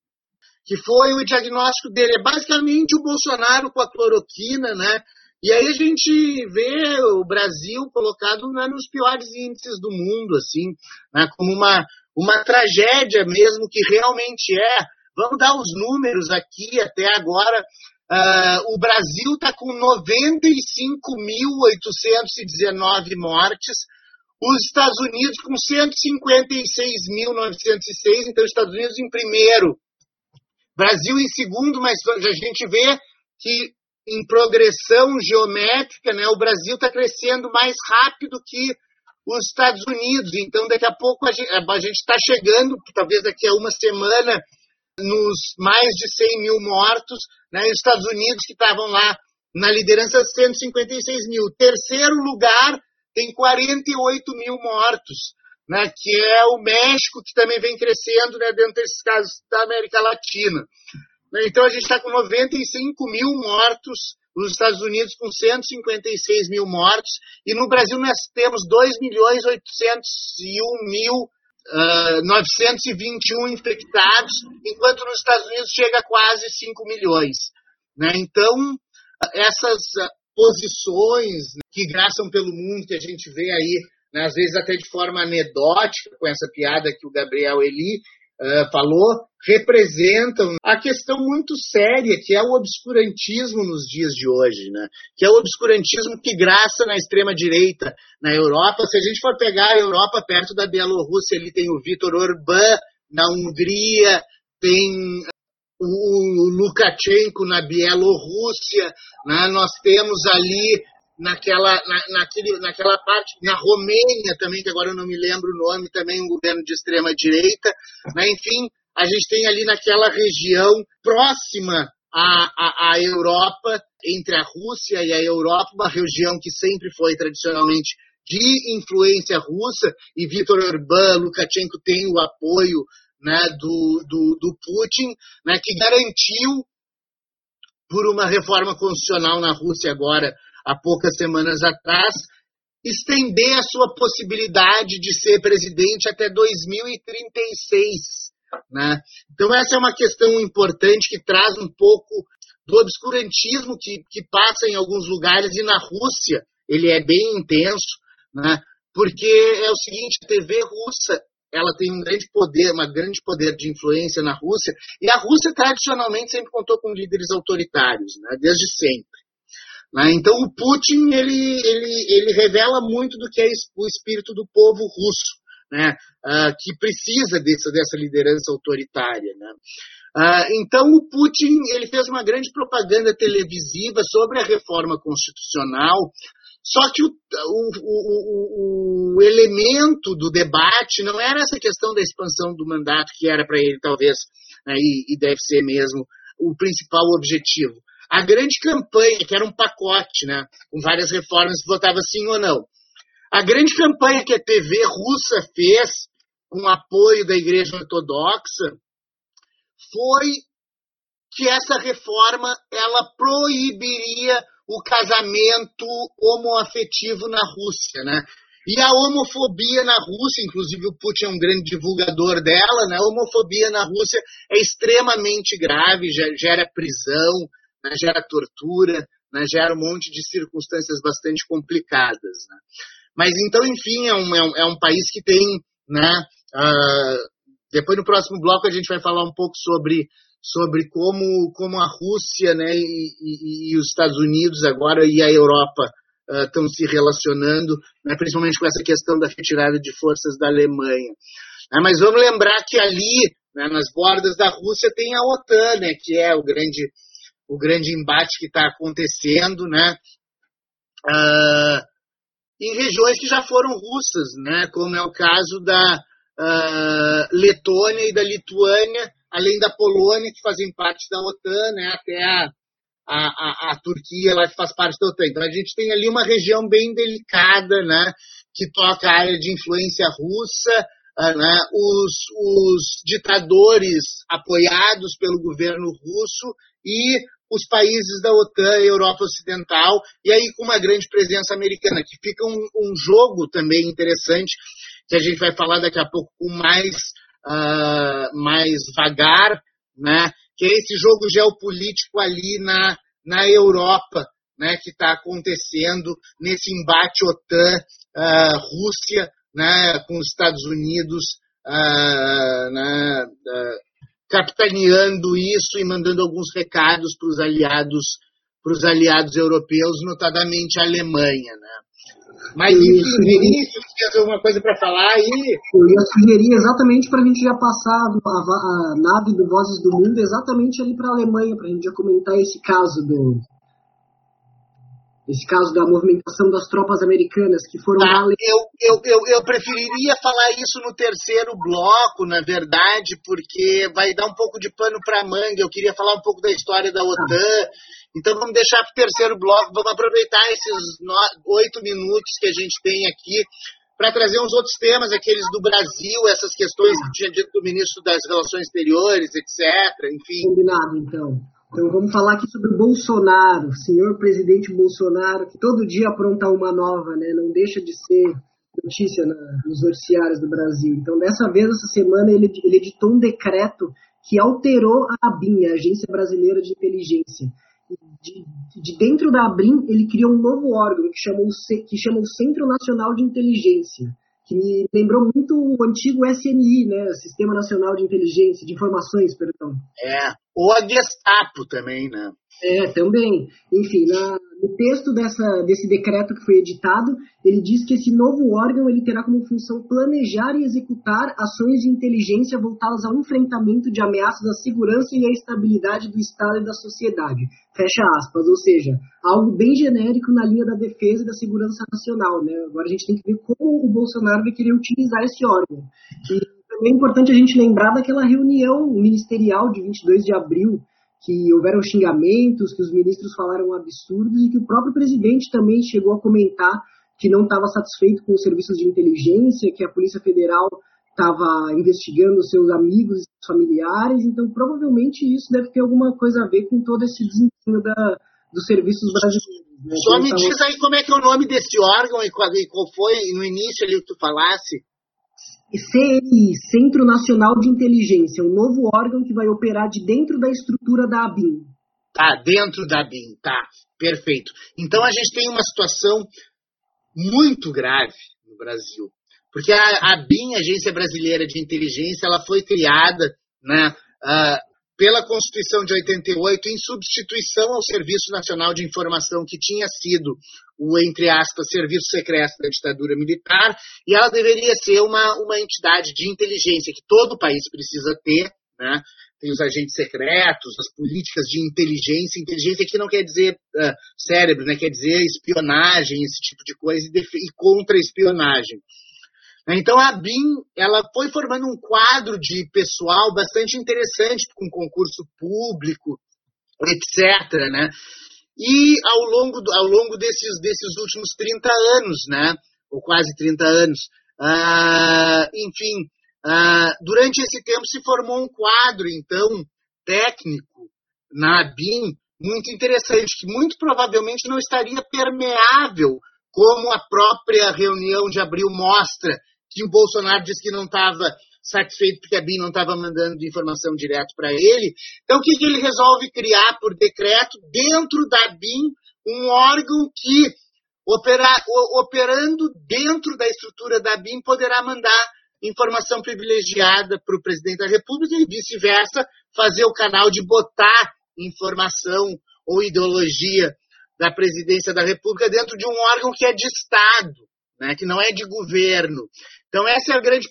Speaker 3: que foi o diagnóstico dele. É basicamente o Bolsonaro com a cloroquina, né? E aí a gente vê o Brasil colocado né, nos piores índices do mundo, assim, né, como uma, uma tragédia mesmo que realmente é. Vamos dar os números aqui até agora. Ah, o Brasil está com 95.819 mortes, os Estados Unidos com 156.906, então os Estados Unidos em primeiro, Brasil em segundo, mas a gente vê que em progressão geométrica, né, o Brasil está crescendo mais rápido que os Estados Unidos. Então, daqui a pouco a gente está chegando, talvez daqui a uma semana, nos mais de 100 mil mortos, né, e os Estados Unidos que estavam lá na liderança 156 mil. Terceiro lugar tem 48 mil mortos, né, que é o México, que também vem crescendo né, dentro desses casos da América Latina. Então a gente está com 95 mil mortos, os Estados Unidos com 156 mil mortos, e no Brasil nós temos 2 milhões 801 mil uh, 921 infectados, enquanto nos Estados Unidos chega a quase 5 milhões. Né? Então, essas posições que graçam pelo mundo que a gente vê aí, né, às vezes até de forma anedótica, com essa piada que o Gabriel Eli uh, falou, representam a questão muito séria que é o obscurantismo nos dias de hoje, né? que é o obscurantismo que graça na extrema-direita na Europa. Se a gente for pegar a Europa perto da Bielorrússia, ali tem o Viktor Orbán, na Hungria, tem o Lukashenko na Bielorrússia, né? nós temos ali naquela, na, naquele, naquela parte, na Romênia também, que agora eu não me lembro o nome, também um governo de extrema direita, né? enfim, a gente tem ali naquela região próxima à, à, à, Europa, entre a Rússia e a Europa, uma região que sempre foi tradicionalmente de influência russa, e Viktor Orbán, Lukashenko tem o apoio né, do, do, do Putin, né, que garantiu, por uma reforma constitucional na Rússia agora, há poucas semanas atrás, estender a sua possibilidade de ser presidente até 2036. Né? Então, essa é uma questão importante que traz um pouco do obscurantismo que, que passa em alguns lugares, e na Rússia ele é bem intenso, né? porque é o seguinte: a TV russa ela tem um grande poder, uma grande poder de influência na Rússia, e a Rússia tradicionalmente sempre contou com líderes autoritários, né, desde sempre. Né? Então o Putin ele, ele, ele revela muito do que é o espírito do povo russo, né, uh, que precisa dessa, dessa liderança autoritária. Né? Uh, então o Putin ele fez uma grande propaganda televisiva sobre a reforma constitucional, só que o, o, o, o, elemento do debate não era essa questão da expansão do mandato, que era para ele, talvez, né, e, e, deve ser mesmo, o principal objetivo. A grande campanha, que era um pacote, né, com várias reformas que votava sim ou não. A grande campanha que a TV russa fez, com apoio da Igreja Ortodoxa, foi que essa reforma ela proibiria o casamento homoafetivo na Rússia, né? E a homofobia na Rússia, inclusive o Putin é um grande divulgador dela, né? A homofobia na Rússia é extremamente grave, gera prisão, né? gera tortura, né? gera um monte de circunstâncias bastante complicadas. Né? Mas então, enfim, é um, é um, é um país que tem, né? Uh, depois no próximo bloco a gente vai falar um pouco sobre sobre como, como a Rússia né, e, e, e os Estados Unidos agora e a Europa estão uh, se relacionando, né, principalmente com essa questão da retirada de forças da Alemanha. Uh, mas vamos lembrar que ali, né, nas bordas da Rússia, tem a OTAN, né, que é o grande, o grande embate que está acontecendo, né, uh, em regiões que já foram russas, né, como é o caso da ah, Letônia e da Lituânia, além da Polônia, que fazem parte da OTAN, né, até a, a, a, Turquia, lá que faz parte da OTAN. Então a gente tem ali uma região bem delicada, né, que toca a área de influência russa, uh, né, os, os ditadores apoiados pelo governo russo e os países da OTAN e Europa Ocidental, e aí com uma grande presença americana, que fica um, um jogo também interessante, que a gente vai falar daqui a pouco com mais uh, mais vagar, né? que é esse jogo geopolítico ali na, na Europa, né? que está acontecendo nesse embate OTAN-Rússia uh, né? com os Estados Unidos uh? Capitaneando isso e mandando alguns recados para os aliados para os aliados europeus, notadamente a Alemanha, né? Mas, enfim, Vinícius, tinha alguma coisa para falar aí?
Speaker 5: Eu ia sugerir exatamente para a gente já passar a, a, nave do Vozes do Mundo exatamente ali para a Alemanha, para a gente já comentar esse caso do, esse caso da movimentação das tropas americanas que foram
Speaker 3: tá, eu, eu, eu, eu, preferiria falar isso no terceiro bloco, na verdade, porque vai dar um pouco de pano para manga. Eu queria falar um pouco da história da OTAN. Ah. Então vamos deixar para o terceiro bloco, vamos aproveitar esses oito minutos que a gente tem aqui para trazer uns outros temas, aqueles do Brasil, essas questões que tinha dito do ministro das Relações Exteriores, etc. Enfim.
Speaker 5: Combinado, então. Então vamos falar aqui sobre o Bolsonaro, senhor presidente Bolsonaro, que todo dia apronta uma nova, né? Não deixa de ser notícia na, nos noticiários do Brasil. Então dessa vez, essa semana, ele, ele editou um decreto que alterou a ABIN, a Agência Brasileira de Inteligência. De, de, dentro da ABRIM, ele criou um novo órgão que chama, o, que chama o Centro Nacional de Inteligência que me lembrou muito o antigo SNI, né? Sistema Nacional de Inteligência, de Informações, perdão.
Speaker 3: É, ou a Gestapo também, né?
Speaker 5: É, também. Enfim, na, no texto dessa, desse decreto que foi editado, ele diz que esse novo órgão ele terá como função planejar e executar ações de inteligência voltadas ao enfrentamento de ameaças à segurança e à estabilidade do Estado e da sociedade. Fecha aspas, ou seja, algo bem genérico na linha da defesa e da segurança nacional. Né? Agora a gente tem que ver como o Bolsonaro vai querer utilizar esse órgão. E também é importante a gente lembrar daquela reunião ministerial de 22 de abril, que houveram xingamentos, que os ministros falaram absurdos e que o próprio presidente também chegou a comentar que não estava satisfeito com os serviços de inteligência, que a Polícia Federal estava investigando seus amigos e familiares, então provavelmente isso deve ter alguma coisa a ver com todo esse desempenho da, dos serviços brasileiros.
Speaker 3: Né? Só me diz aí como é que é o nome desse órgão e qual, e qual foi no início ali que tu falasse.
Speaker 5: CNI, Centro Nacional de Inteligência, um novo órgão que vai operar de dentro da estrutura da ABIN.
Speaker 3: Tá, dentro da ABIN, tá, perfeito. Então a gente tem uma situação muito grave no Brasil. porque a, a BIM, Agência Brasileira de Inteligência, ela foi criada né, uh, pela Constituição de 88 em substituição ao Serviço Nacional de Informação, que tinha sido o, entre aspas, serviço secreto da ditadura militar, e ela deveria ser uma, uma entidade de inteligência que todo país precisa ter, né? tem os agentes secretos, as políticas de inteligência. Inteligência aqui não quer dizer uh, cérebro, né? quer dizer espionagem, esse tipo de coisa, e, e contra-espionagem. Então a BIM ela foi formando um quadro de pessoal bastante interessante com concurso público, etc. Né? E ao longo, do, ao longo desses, desses últimos 30 anos, né? ou quase 30 anos, uh, enfim, uh, durante esse tempo se formou um quadro, então, técnico na BIM muito interessante, que muito provavelmente não estaria permeável como a própria reunião de abril mostra, que o Bolsonaro disse que não estava satisfeito porque a BIM não estava mandando informação direto para ele. Então, o que, que ele resolve criar por decreto dentro da BIM um órgão que, opera, operando dentro da estrutura da BIM, poderá mandar informação privilegiada para o presidente da República e vice-versa, fazer o canal de botar informação ou ideologia da presidência da República dentro de um órgão que é de Estado, né, que não é de governo. Então, esse é o grande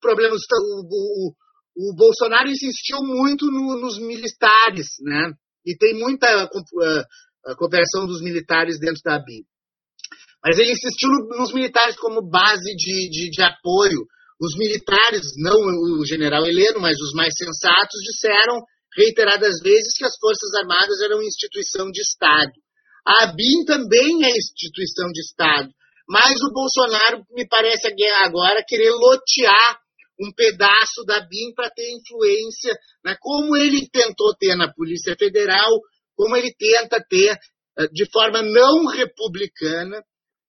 Speaker 3: problema. O, o, o Bolsonaro insistiu muito no, nos militares, né? E tem muita uh, cooperação dos militares dentro da BIM. Mas ele insistiu no, nos militares como base de, de, de, apoio. Os militares, não o general Heleno, mas os mais sensatos, disseram reiteradas vezes que as Forças Armadas eram instituição de Estado. A BIM também é instituição de Estado, mas o Bolsonaro, me parece agora, querer lotear um pedaço da BIM para ter influência, né? como ele tentou ter na Polícia Federal, como ele tenta ter eh, de forma não republicana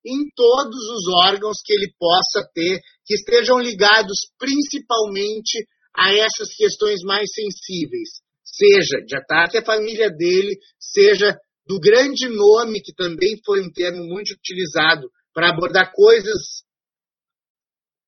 Speaker 3: em todos os órgãos que ele possa ter, que estejam ligados principalmente a essas questões mais sensíveis, seja de ataque à família dele, seja do grande nome, que também foi um termo muito utilizado para abordar coisas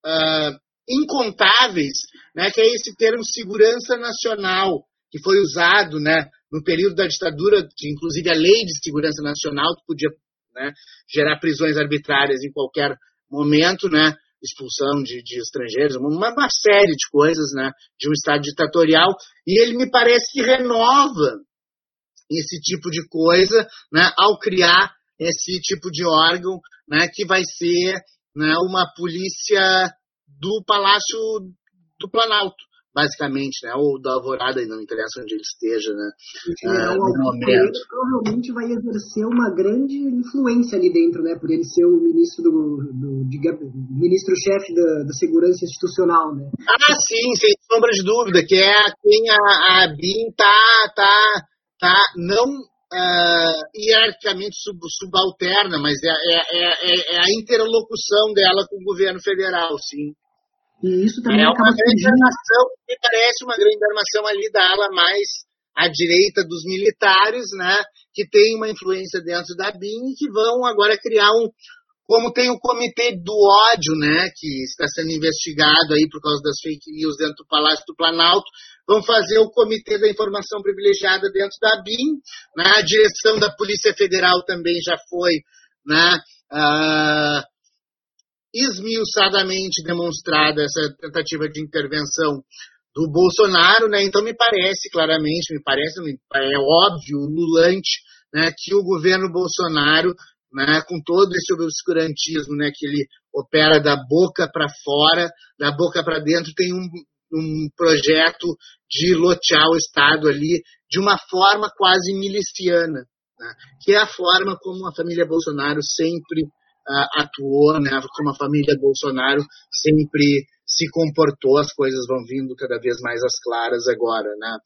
Speaker 3: uh, incontáveis, né, que é esse termo segurança nacional, que foi usado né, no período da ditadura, que inclusive a lei de segurança nacional podia né, gerar prisões arbitrárias em qualquer momento, né, expulsão de, de estrangeiros, uma, uma, série de coisas né, de um Estado ditatorial, e ele me parece que renova esse tipo de coisa né, ao criar esse tipo de órgão né, que vai ser né, uma polícia do Palácio do Planalto, basicamente, né? Ou da Alvorada, não interessa onde ele esteja, né?
Speaker 5: General uh, provavelmente vai exercer uma grande influência ali dentro, né? Por ele ser o ministro do, do ministro-chefe da, da, segurança institucional, né?
Speaker 3: Ah, sim, sem sombra de dúvida, que é quem a, a BIM tá, tá, tá não uh, hierarquicamente sub, subalterna, mas é, é, é, é, a interlocução dela com o governo federal, sim.
Speaker 5: E isso também
Speaker 3: é uma grande armação, me parece uma grande armação ali da ala mais à direita dos militares, né, que tem uma influência dentro da BIM e que vão agora criar um, como tem o comitê do ódio, né, que está sendo investigado aí por causa das fake news dentro do Palácio do Planalto, vão fazer o comitê da informação privilegiada dentro da BIM, né, a direção da Polícia Federal também já foi, né, uh, esmiuçadamente demonstrada essa tentativa de intervenção do Bolsonaro, né? Então me parece claramente, me parece, é óbvio, lulante, né, que o governo Bolsonaro, né, com todo esse obscurantismo, né, que ele opera da boca para fora, da boca para dentro, tem um, um projeto de lotear o Estado ali de uma forma quase miliciana, né, que é a forma como a família Bolsonaro sempre uh, atuou, né, como a família Bolsonaro sempre se comportou, as coisas vão vindo cada vez mais às claras agora, né?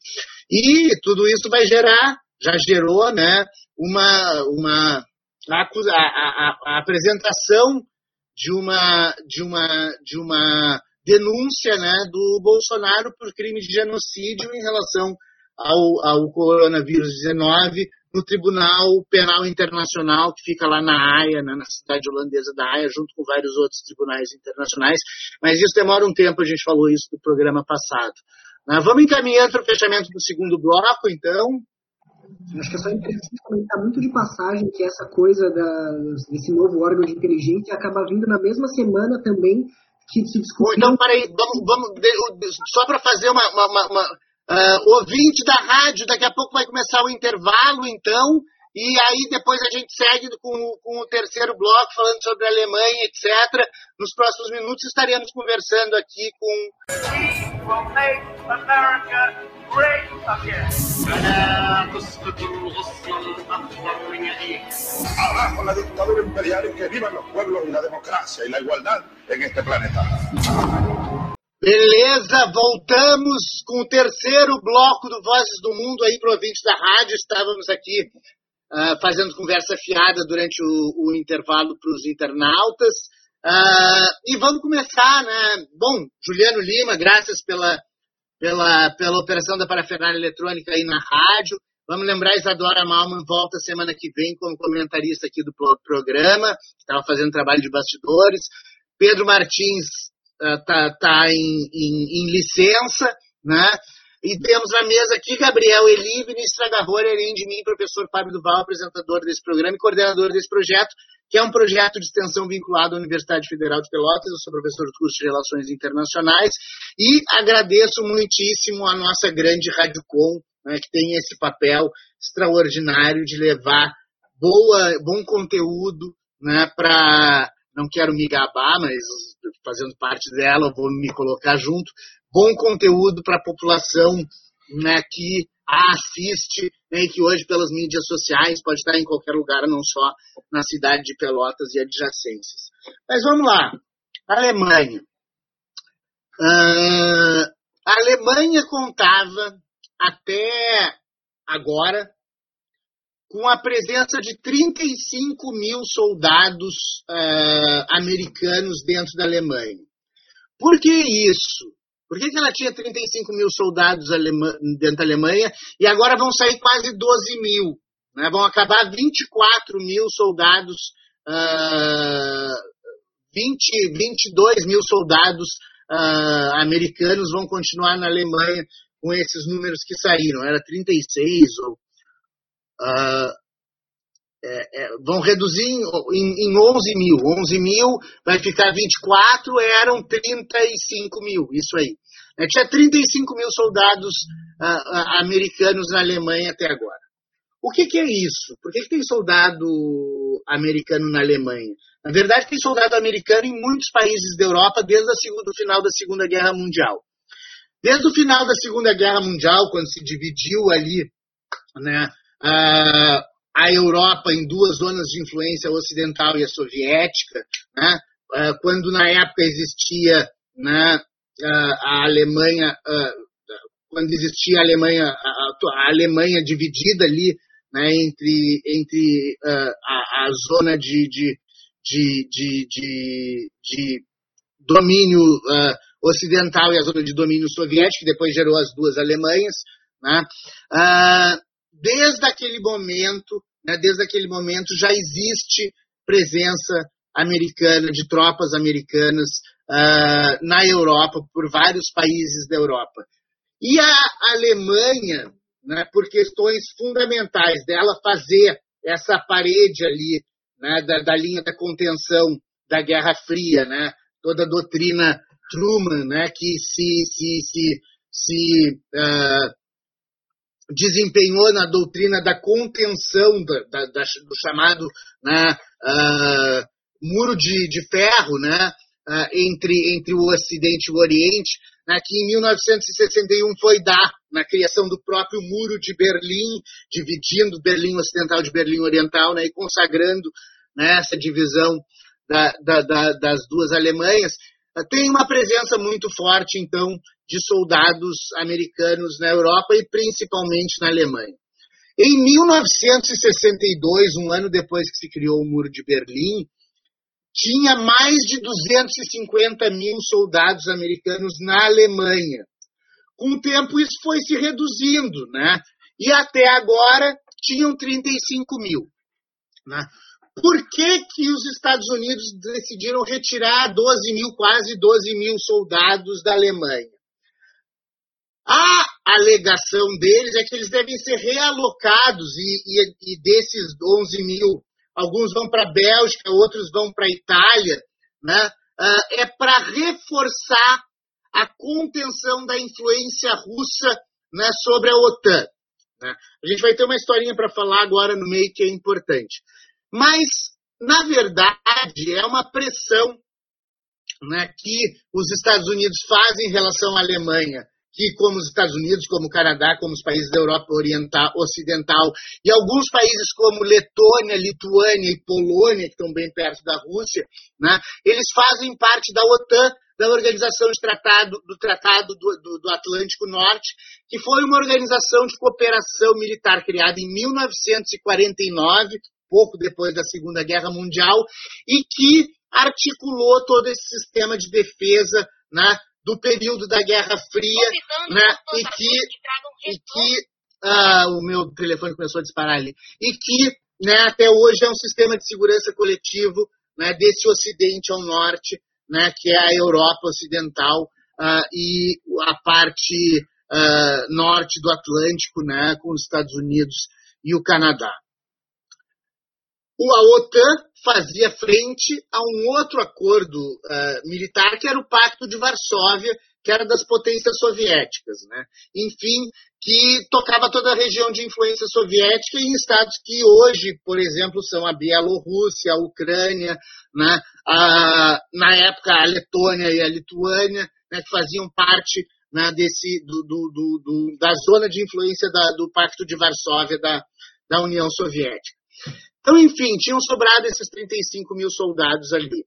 Speaker 3: E tudo isso vai gerar, já gerou, né, uma, uma a, a, a apresentação de uma, de uma, de uma denúncia, né, do Bolsonaro por crime de genocídio em relação ao, ao coronavírus 19 no Tribunal Penal Internacional, que fica lá na Haia, né, na cidade holandesa da Haia, junto com vários outros tribunais internacionais. Mas isso demora um tempo, a gente falou isso no programa passado. Né? Vamos encaminhando para o fechamento do segundo bloco, então.
Speaker 5: Acho que é só interessante comentar muito de passagem que essa coisa da, desse novo órgão de inteligência acaba vindo na mesma semana também que se.
Speaker 3: Então, peraí, vamos, vamos só para fazer uma, uma, uma, uma uh, ouvinte da rádio, daqui a pouco vai começar o intervalo, então, e aí depois a gente segue com, com o terceiro bloco, falando sobre a Alemanha, etc. Nos próximos minutos estaremos conversando aqui com.
Speaker 2: Abajo la dictadura imperial y que vivan los pueblos y la democracia y la igualdad en este planeta.
Speaker 3: Beleza, voltamos com o terceiro bloco do Vozes do Mundo aí para da rádio. Estávamos aqui uh, fazendo conversa fiada durante o, o intervalo para os internautas. Uh, e vamos começar, né? Bom, Juliano Lima, graças pela pela, pela operação da parafernália eletrônica aí na rádio. Vamos lembrar, Isadora Malman volta semana que vem como comentarista aqui do programa, estava fazendo trabalho de bastidores. Pedro Martins está tá em, em, em, licença, né? E temos na mesa aqui Gabriel Eli, Vinícius Agarror, além de mim, professor Fábio Duval, apresentador desse programa e coordenador desse projeto, que é um projeto de extensão vinculado à Universidade Federal de Pelotas. Eu sou professor do curso de Relações Internacionais e agradeço muitíssimo a nossa grande Rádio Com, né, que tem esse papel extraordinário de levar boa, bom conteúdo né, para não quero me gabar, mas fazendo parte dela, vou me colocar junto. Bom conteúdo para a população né, que assiste né, que hoje, pelas mídias sociais, pode estar em qualquer lugar, não só na cidade de Pelotas e adjacências. Mas vamos lá. Alemanha. Uh, a Alemanha contava até agora com a presença de 35 mil soldados uh, americanos dentro da Alemanha. Por que isso? Por que, que ela tinha 35 mil soldados dentro da Alemanha e agora vão sair quase 12 mil? Né? Vão acabar 24 mil soldados, uh, 20, 22 mil soldados uh, americanos vão continuar na Alemanha com esses números que saíram. Era 36 ou Uh, é, é, vão reduzir em, em, em 11 mil. 11 mil vai ficar 24, eram 35 mil, isso aí. É, tinha 35 mil soldados uh, uh, americanos na Alemanha até agora. O que, que é isso? Por que, que tem soldado americano na Alemanha? Na verdade, tem soldado americano em muitos países da Europa desde o final da Segunda Guerra Mundial. Desde o final da Segunda Guerra Mundial, quando se dividiu ali né, uh, a Europa em duas zonas de influência, a ocidental e a soviética, né? uh, quando na época existia né, a Alemanha, quando existia a Alemanha, a, Alemanha dividida ali né, entre, entre a, a, zona de, de, de, de, de domínio ocidental e a zona de domínio soviético, que depois gerou as duas Alemanhas. Né? Desde aquele momento, né, desde aquele momento já existe presença americana, de tropas americanas uh, na Europa, por vários países da Europa. E a Alemanha, né, por questões fundamentais dela fazer essa parede ali, né, da, da, linha da contenção da Guerra Fria, né, toda a doutrina Truman, né, que se, se, se, se uh, desempenhou na doutrina da contenção da, da, da, do chamado né, uh, muro de, de, ferro né, uh, entre, entre o Ocidente e o Oriente, né, que em 1961 foi dar na criação do próprio muro de Berlim, dividindo Berlim Ocidental de Berlim Oriental né, e consagrando né, essa divisão da, das duas Alemanhas. Tem uma presença muito forte, então, de soldados americanos na Europa e principalmente na Alemanha. Em 1962, um ano depois que se criou o Muro de Berlim, tinha mais de 250 mil soldados americanos na Alemanha. Com o tempo, isso foi se reduzindo, né? E até agora tinham 35 mil. Né? Por que, que os Estados Unidos decidiram retirar 12 mil, quase 12 mil soldados da Alemanha? A alegação deles é que eles devem ser realocados e, e, e desses 11 mil, alguns vão para a Bélgica, outros vão para a Itália, né? Uh, é para reforçar a contenção da influência russa né, sobre a OTAN. Né? A gente vai ter uma historinha para falar agora no meio que é importante. Mas, na verdade, é uma pressão né, que os Estados Unidos fazem em relação à Alemanha, que, como os Estados Unidos, como o Canadá, como os países da Europa Oriental, Ocidental, e alguns países como Letônia, Lituânia e Polônia, que estão bem perto da Rússia, né, eles fazem parte da OTAN, da Organização de Tratado, do Tratado do, do, do, Atlântico Norte, que foi uma organização de cooperação militar criada em 1949, pouco depois da Segunda Guerra Mundial, e que articulou todo esse sistema de defesa né, do período da Guerra Fria, né, e que, e que uh, o meu telefone começou a disparar ali, e que né, até hoje é um sistema de segurança coletivo né, desse Ocidente ao Norte, né, que é a Europa Ocidental uh, e a parte uh, norte do Atlântico, né, com os Estados Unidos e o Canadá. A OTAN fazia frente a um outro acordo uh, militar, que era o Pacto de Varsóvia, que era das potências soviéticas. Né? Enfim, que tocava toda a região de influência soviética em estados que hoje, por exemplo, são a Bielorrússia, a Ucrânia, né? a, na época a Letônia e a Lituânia, né? que faziam parte né? Desse, do, do, do, da zona de influência da, do Pacto de Varsóvia da, da União Soviética. Então, enfim, tinham sobrado esses 35 mil soldados ali.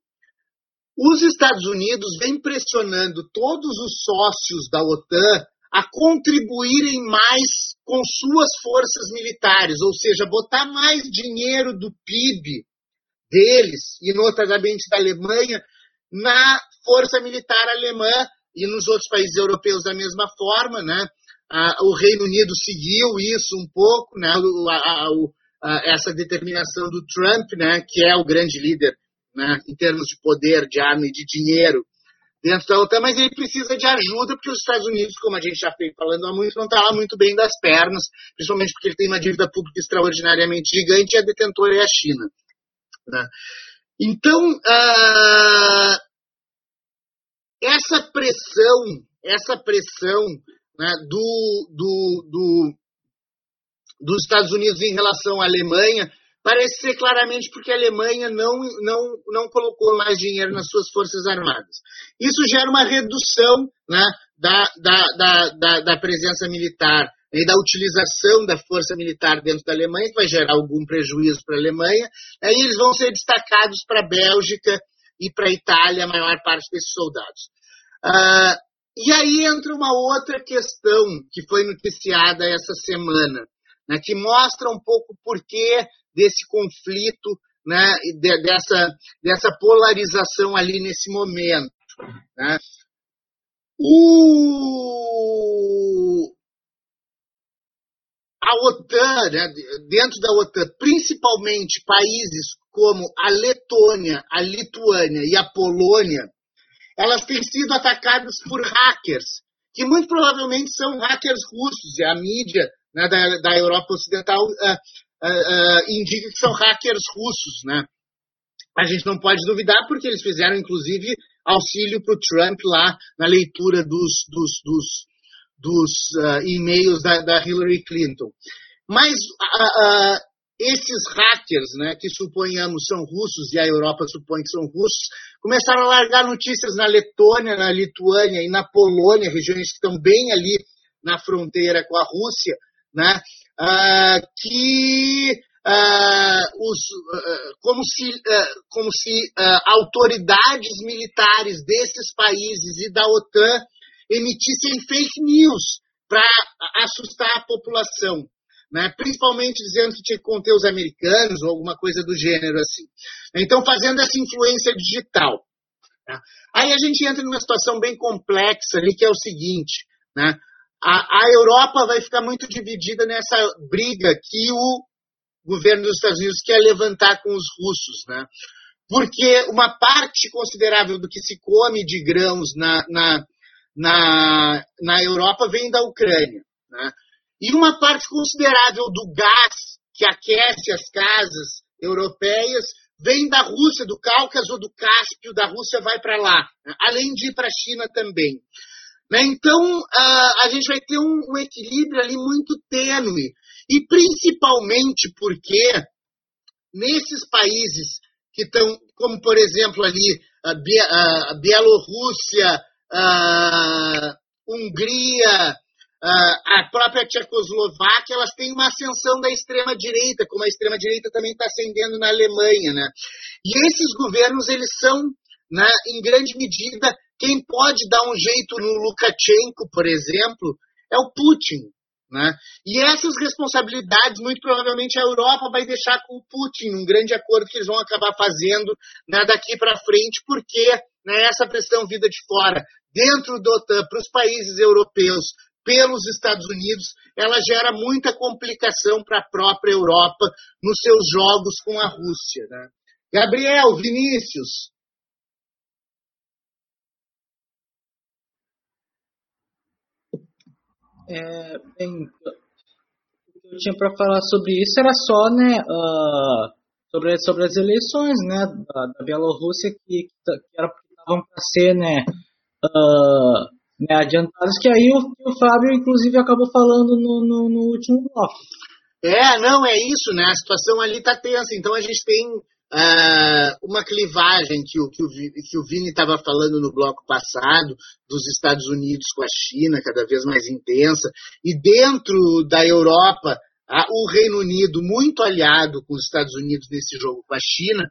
Speaker 3: Os Estados Unidos vêm pressionando todos os sócios da OTAN a contribuírem mais com suas forças militares, ou seja, botar mais dinheiro do PIB deles, e notadamente da Alemanha, na força militar alemã e nos outros países europeus da mesma forma, né? o Reino Unido seguiu isso um pouco, né? O, essa determinação do Trump, né, que é o grande líder né, em termos de poder, de arma e de dinheiro dentro da OTAN, mas ele precisa de ajuda porque os Estados Unidos, como a gente já foi falando há muito, não está lá muito bem das pernas, principalmente porque ele tem uma dívida pública extraordinariamente gigante e a detentora é a China. Né? Então, uh, essa pressão, essa pressão né, do, do, do, dos Estados Unidos em relação à Alemanha parece ser claramente porque a Alemanha não, não, não colocou mais dinheiro nas suas forças armadas. Isso gera uma redução né, da, da, da, da, presença militar e da utilização da força militar dentro da Alemanha, que vai gerar algum prejuízo para a Alemanha. Aí eles vão ser destacados para a Bélgica e para a Itália, a maior parte desses soldados. Uh, e aí entra uma outra questão que foi noticiada essa semana né, que mostra um pouco o porquê desse conflito, né, de, dessa, dessa polarização ali nesse momento. Né. O, a OTAN, né, dentro da OTAN, principalmente países como a Letônia, a Lituânia e a Polônia, elas têm sido atacadas por hackers, que muito provavelmente são hackers russos. A mídia né, da, da, Europa Ocidental uh, uh, uh, indica que são hackers russos. Né? A gente não pode duvidar, porque eles fizeram, inclusive, auxílio para o Trump lá na leitura dos, dos, dos, dos e-mails da, da, Hillary Clinton. Mas esses hackers, né, que suponhamos são russos e a Europa supõe que são russos, começaram a largar notícias na Letônia, na Lituânia e na Polônia, regiões que estão bem ali na fronteira com a Rússia, né? Ah, que ah, os, ah, como se, como se autoridades militares desses países e da OTAN emitissem fake news para assustar a população. Né? principalmente dizendo que tinha que conter os americanos ou alguma coisa do gênero assim. Então, fazendo essa influência digital. Né? Aí a gente entra numa situação bem complexa ali, que é o seguinte, né? A, a Europa vai ficar muito dividida nessa briga que o governo dos Estados Unidos quer levantar com os russos, né? Porque uma parte considerável do que se come de grãos na, na, na, na Europa vem da Ucrânia, né? E uma parte considerável do gás que aquece as casas europeias vem da Rússia, do Cáucaso, do Cáspio, da Rússia vai para lá, né? além de ir para a China também. Né? Então, a gente vai ter um, equilíbrio ali muito tênue, e principalmente porque nesses países que estão, como por exemplo ali a Bielorrússia, a Hungria, a própria Tchecoslováquia, elas têm uma ascensão da extrema-direita, como a extrema-direita também está ascendendo na Alemanha. Né? E esses governos, eles são, né, em grande medida, quem pode dar um jeito no Lukashenko, por exemplo, é o Putin. Né? E essas responsabilidades, muito provavelmente, a Europa vai deixar com o Putin, um grande acordo que eles vão acabar fazendo né, daqui para frente, porque né, essa pressão vinda de fora, dentro do OTAN, para os países europeus, pelos Estados Unidos, ela gera muita complicação para a própria Europa nos seus jogos com a Rússia. Né? Gabriel, Vinícius.
Speaker 4: É, bem, o que eu tinha para falar sobre isso era só, né, uh, sobre, sobre as eleições, né, da, da Bielorrússia que, que estavam para ser, né, uh, né, adiantadas, que aí o, o Fábio, inclusive, acabou falando no, no, no, último bloco.
Speaker 3: É, não, é isso, né? A situação ali está tensa. Então a gente tem uh, uma clivagem que o, que o, que o Vini estava falando no bloco passado, dos Estados Unidos com a China, cada vez mais intensa, e dentro da Europa, uh, o Reino Unido muito aliado com os Estados Unidos nesse jogo com a China.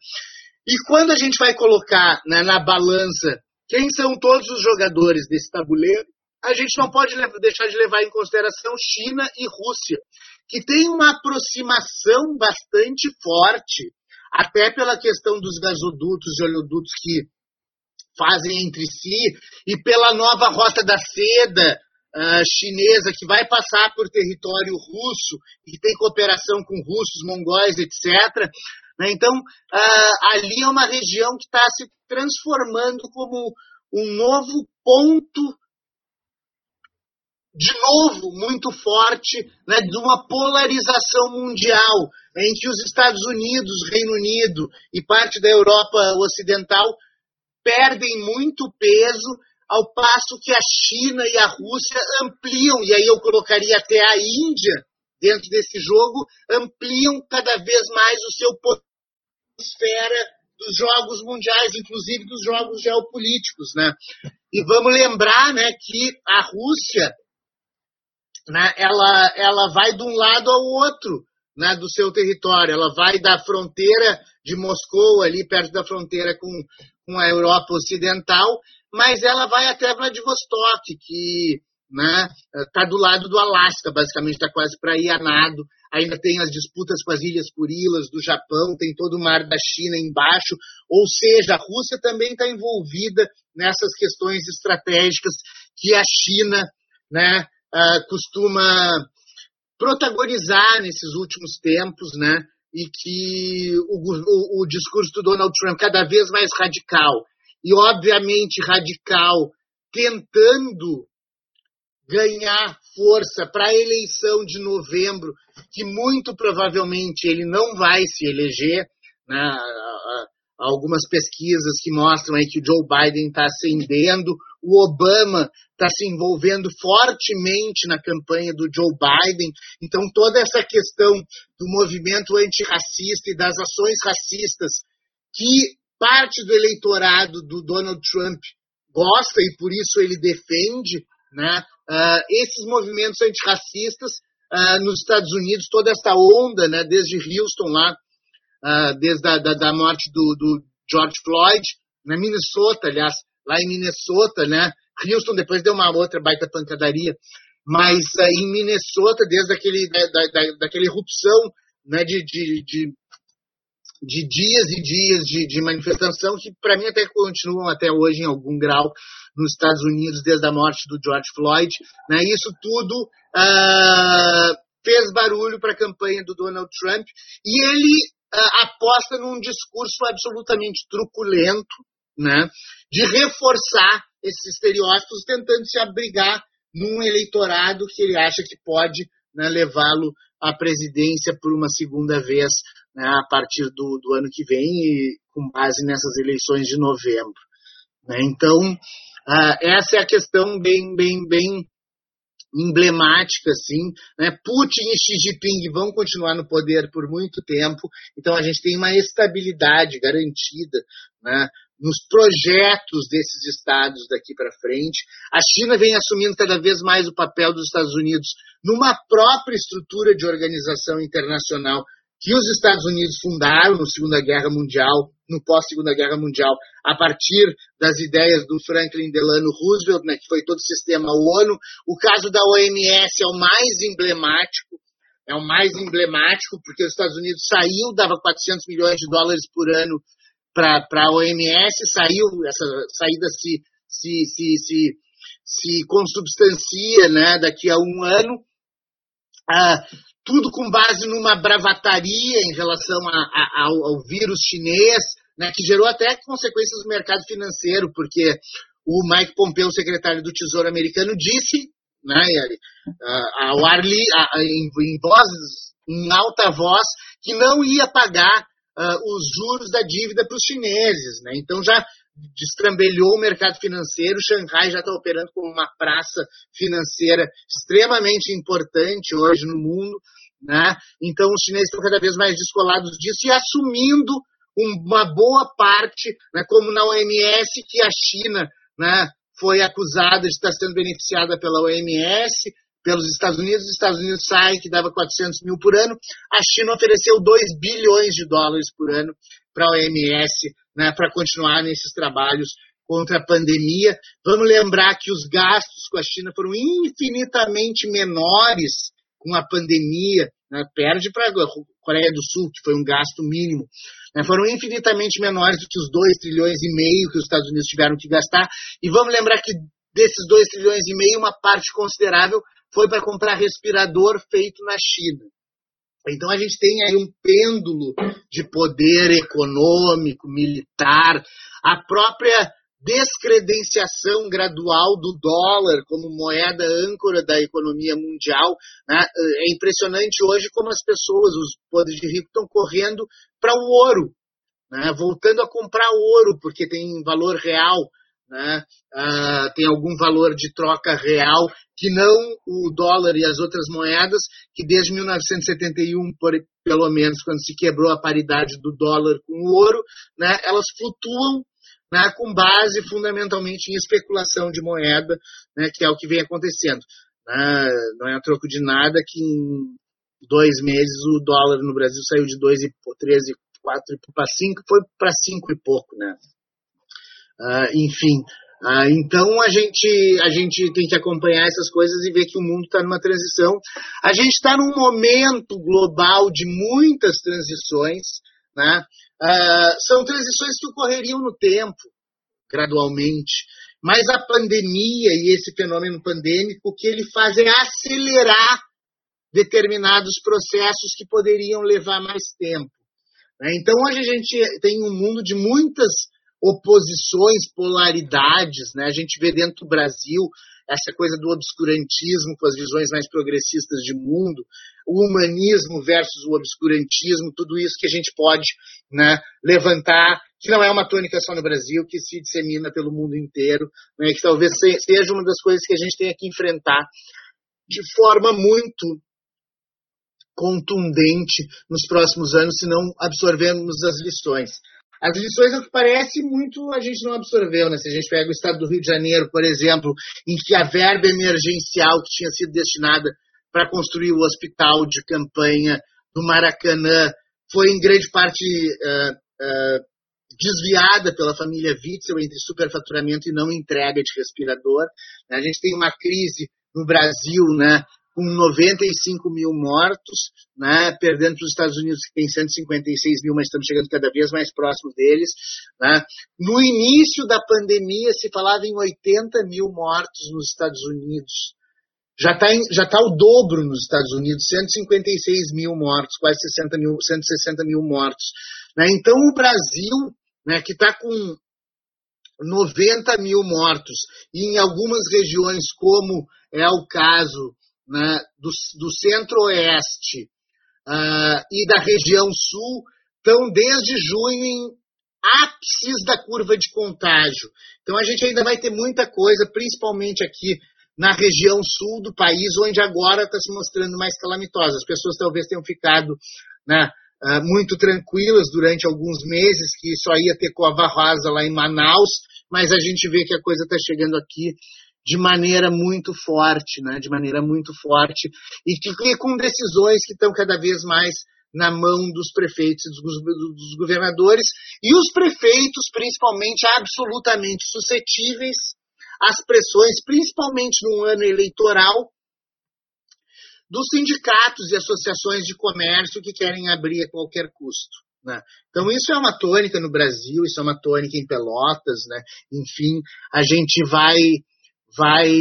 Speaker 3: E quando a gente vai colocar né, na balança quem são todos os jogadores desse tabuleiro, a gente não pode deixar de levar em consideração China e Rússia, que tem uma aproximação bastante forte, até pela questão dos gasodutos e oleodutos que fazem entre si, e pela nova rota da seda uh, chinesa, que vai passar por território russo, e tem cooperação com russos, mongóis, etc. Né? Então, uh, ali é uma região que está se transformando como um novo ponto, de novo, muito forte, né, de uma polarização mundial, em que os Estados Unidos, Reino Unido e parte da Europa Ocidental perdem muito peso, ao passo que a China e a Rússia ampliam, e aí eu colocaria até a Índia dentro desse jogo, ampliam cada vez mais o seu esfera dos jogos mundiais, inclusive dos jogos geopolíticos, né? E vamos lembrar, né, que a Rússia, né, ela, ela vai de um lado ao outro, né, do seu território. Ela vai da fronteira de Moscou, ali perto da fronteira com, com a Europa Ocidental, mas ela vai até Vladivostok, que né, está do lado do Alasca, basicamente está quase para ir a nado. Ainda tem as disputas com as Ilhas Kurilas do Japão, tem todo o mar da China embaixo, ou seja, a Rússia também está envolvida nessas questões estratégicas que a China né, uh, costuma protagonizar nesses últimos tempos, né, e que o, o, o discurso do Donald Trump cada vez mais radical, e obviamente radical, tentando ganhar força para a eleição de novembro, que muito provavelmente ele não vai se eleger. Né? Algumas pesquisas que mostram aí que o Joe Biden está ascendendo, o Obama está se envolvendo fortemente na campanha do Joe Biden. Então, toda essa questão do movimento antirracista e das ações racistas que parte do eleitorado do Donald Trump gosta e por isso ele defende, né? Uh, esses movimentos antirracistas uh, nos Estados Unidos, toda essa onda, né, desde Houston lá, uh, desde a da, da morte do, do, George Floyd, na Minnesota, aliás, lá em Minnesota, né, Houston depois deu uma outra baita pancadaria, mas em Minnesota, desde aquele, da, da, daquela erupção né, de, de, de, de dias e dias de, de manifestação que, para mim, até continuam até hoje em algum grau nos Estados Unidos desde a morte do George Floyd. Né? Isso tudo uh, fez barulho para a campanha do Donald Trump e ele uh, aposta num discurso absolutamente truculento, né? de reforçar esses estereótipos, tentando se abrigar num eleitorado que ele acha que pode né, levá-lo à presidência por uma segunda vez né, a partir do, do, ano que vem, e com base nessas eleições de novembro. Né? Então, uh, essa é a questão bem, bem, bem emblemática, assim. Né? Putin e Xi Jinping vão continuar no poder por muito tempo, então a gente tem uma estabilidade garantida né? Nos projetos desses estados daqui para frente. A China vem assumindo cada vez mais o papel dos Estados Unidos numa própria estrutura de organização internacional que os Estados Unidos fundaram na Segunda Guerra Mundial, no pós-Segunda Guerra Mundial, a partir das ideias do Franklin Delano Roosevelt, né, que foi todo o sistema ONU. O caso da OMS é o mais emblemático, é o mais emblemático, porque os Estados Unidos saiu, dava 400 milhões de dólares por ano para a OMS, saiu, essa saída se, se, se, se, se consubstancia né, daqui a um ano. Ah, tudo com base numa bravataria em relação a, a, ao, ao, vírus chinês, né, que gerou até consequências no mercado financeiro, porque o Mike Pompeo, secretário do Tesouro americano, disse né, ao ar em, voz, em alta voz que não ia pagar uh, os juros da dívida para os chineses. Né? Então já destrambelhou o mercado financeiro. Xangai já está operando como uma praça financeira extremamente importante hoje no mundo. Né? Então, os chineses estão cada vez mais descolados disso e assumindo uma boa parte, né, como na OMS, que a China né, foi acusada de estar sendo beneficiada pela OMS, pelos Estados Unidos, os Estados Unidos saem, que dava 400 mil por ano, a China ofereceu 2 bilhões de dólares por ano para a OMS né, para continuar nesses trabalhos contra a pandemia. Vamos lembrar que os gastos com a China foram infinitamente menores com a pandemia, né, perde para a Coreia do Sul, que foi um gasto mínimo, né, foram infinitamente menores do que os 2 trilhões e meio que os Estados Unidos tiveram que gastar. E vamos lembrar que desses 2 trilhões e meio, uma parte considerável foi para comprar respirador feito na China. Então a gente tem aí um pêndulo de poder econômico, militar, a própria descredenciação gradual do dólar como moeda âncora da economia mundial. Né? É impressionante hoje como as pessoas, os poderes de rico, estão correndo para o ouro, né? voltando a comprar ouro, porque tem valor real, né? Uh, tem algum valor de troca real que não o dólar e as outras moedas, que desde 1971, por, pelo menos, quando se quebrou a paridade do dólar com o ouro, né, elas flutuam né, com base fundamentalmente em especulação de moeda, né, que é o que vem acontecendo. Né, não é troco de nada que em dois meses o dólar no Brasil saiu de 2,13, 4 para 5, foi para 5 e pouco. Né? Uh, enfim, ah, então a gente, a gente tem que acompanhar essas coisas e ver que o mundo está numa transição. A gente está num momento global de muitas transições, né? Ah, são transições que ocorreriam no tempo, gradualmente. Mas a pandemia e esse fenômeno pandêmico, o que ele faz é acelerar determinados processos que poderiam levar mais tempo. Né? Então hoje a gente tem um mundo de muitas oposições, polaridades, né? A gente vê dentro do Brasil essa coisa do obscurantismo com as visões mais progressistas de mundo, o humanismo versus o obscurantismo, tudo isso que a gente pode né, levantar, que não é uma tônica só no Brasil, que se dissemina pelo mundo inteiro, né, que talvez seja uma das coisas que a gente tenha que enfrentar de forma muito contundente nos próximos anos, se não absorvermos as lições. As lições, ao que parece, muito a gente não absorveu, né? Se a gente pega o estado do Rio de Janeiro, por exemplo, em que a verba emergencial que tinha sido destinada para construir o hospital de campanha do Maracanã foi em grande parte uh, uh, desviada pela família Witzel entre superfaturamento e não entrega de respirador. A gente tem uma crise no Brasil, né, com 95 mil mortos, né, perdendo para os Estados Unidos, que tem 156 mil, mas estamos chegando cada vez mais próximos deles. Né. No início da pandemia, se falava em 80 mil mortos nos Estados Unidos. Já está já tá o dobro nos Estados Unidos, 156 mil mortos, quase 60 mil, 160 mil mortos. Né. Então, o Brasil, né, que está com 90 mil mortos, e em algumas regiões, como é o caso né, do, do centro-oeste uh, e da região sul, estão desde junho em ápices da curva de contágio. Então a gente ainda vai ter muita coisa, principalmente aqui na região sul do país, onde agora está se mostrando mais calamitosa. As pessoas talvez tenham ficado né, uh, muito tranquilas durante alguns meses, que só ia ter cova rasa lá em Manaus, mas a gente vê que a coisa está chegando aqui de maneira muito forte, né? de maneira muito forte, e, que, e com decisões que estão cada vez mais na mão dos prefeitos e dos, dos governadores, e os prefeitos, principalmente, absolutamente suscetíveis às pressões, principalmente num ano eleitoral, dos sindicatos e associações de comércio que querem abrir a qualquer custo. Né? Então, isso é uma tônica no Brasil, isso é uma tônica em Pelotas, né? enfim, a gente vai vai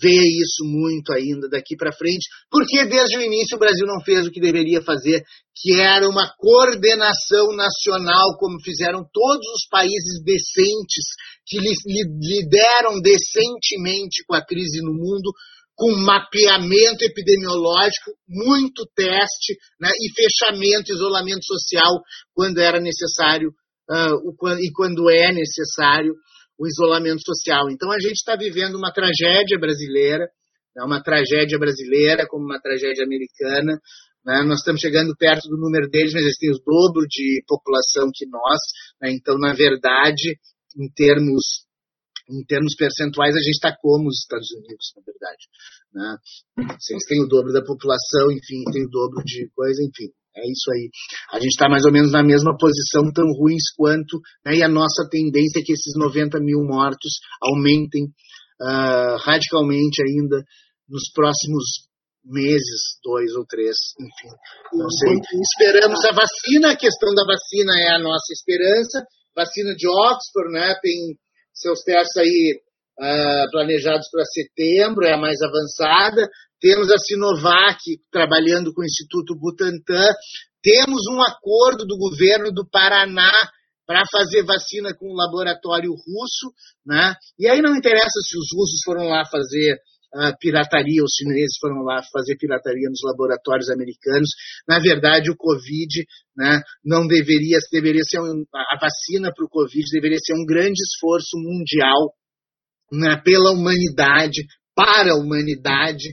Speaker 3: ver isso muito ainda daqui para frente, porque desde o início o Brasil não fez o que deveria fazer, que era uma coordenação nacional, como fizeram todos os países decentes, que lideram decentemente com a crise no mundo, com mapeamento epidemiológico, muito teste né, e fechamento, isolamento social quando era necessário uh, e quando é necessário o isolamento social. Então a gente está vivendo uma tragédia brasileira, né, uma tragédia brasileira como uma tragédia americana. Né? Nós estamos chegando perto do número deles, mas eles têm o dobro de população que nós. Né? Então, na verdade, em termos em termos percentuais, a gente está como os Estados Unidos, na verdade. Né? Eles têm o dobro da população, enfim, tem o dobro de coisa, enfim. É isso aí. A gente está mais ou menos na mesma posição, tão ruins quanto, né, e a nossa tendência é que esses 90 mil mortos aumentem uh, radicalmente ainda nos próximos meses, dois ou três, enfim, não sei. Esperamos a vacina, a questão da vacina é a nossa esperança. Vacina de Oxford, né, tem seus testes aí uh, planejados para setembro, é a mais avançada. Temos a Sinovac trabalhando com o Instituto Butantan. Temos um acordo do governo do Paraná para fazer vacina com o laboratório russo, né? E aí não interessa se os russos foram lá fazer uh, pirataria, os chineses foram lá fazer pirataria nos laboratórios americanos. Na verdade, o Covid, né, não deveria, deveria ser um, a vacina para o Covid deveria ser um grande esforço mundial né, pela humanidade, para a humanidade,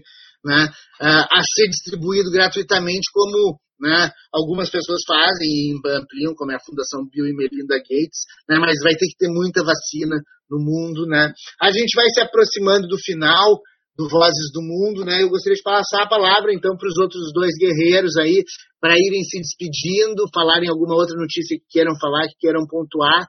Speaker 3: né, a ser distribuído gratuitamente como né, algumas pessoas fazem e ampliam, como é a Fundação Bill e Melinda Gates, né, mas vai ter que ter muita vacina no mundo. Né. A gente vai se aproximando do final do Vozes do Mundo, né? Eu gostaria de passar a palavra então para os outros dois guerreiros aí, para irem se despedindo, falarem alguma outra notícia que queiram falar, que queiram pontuar.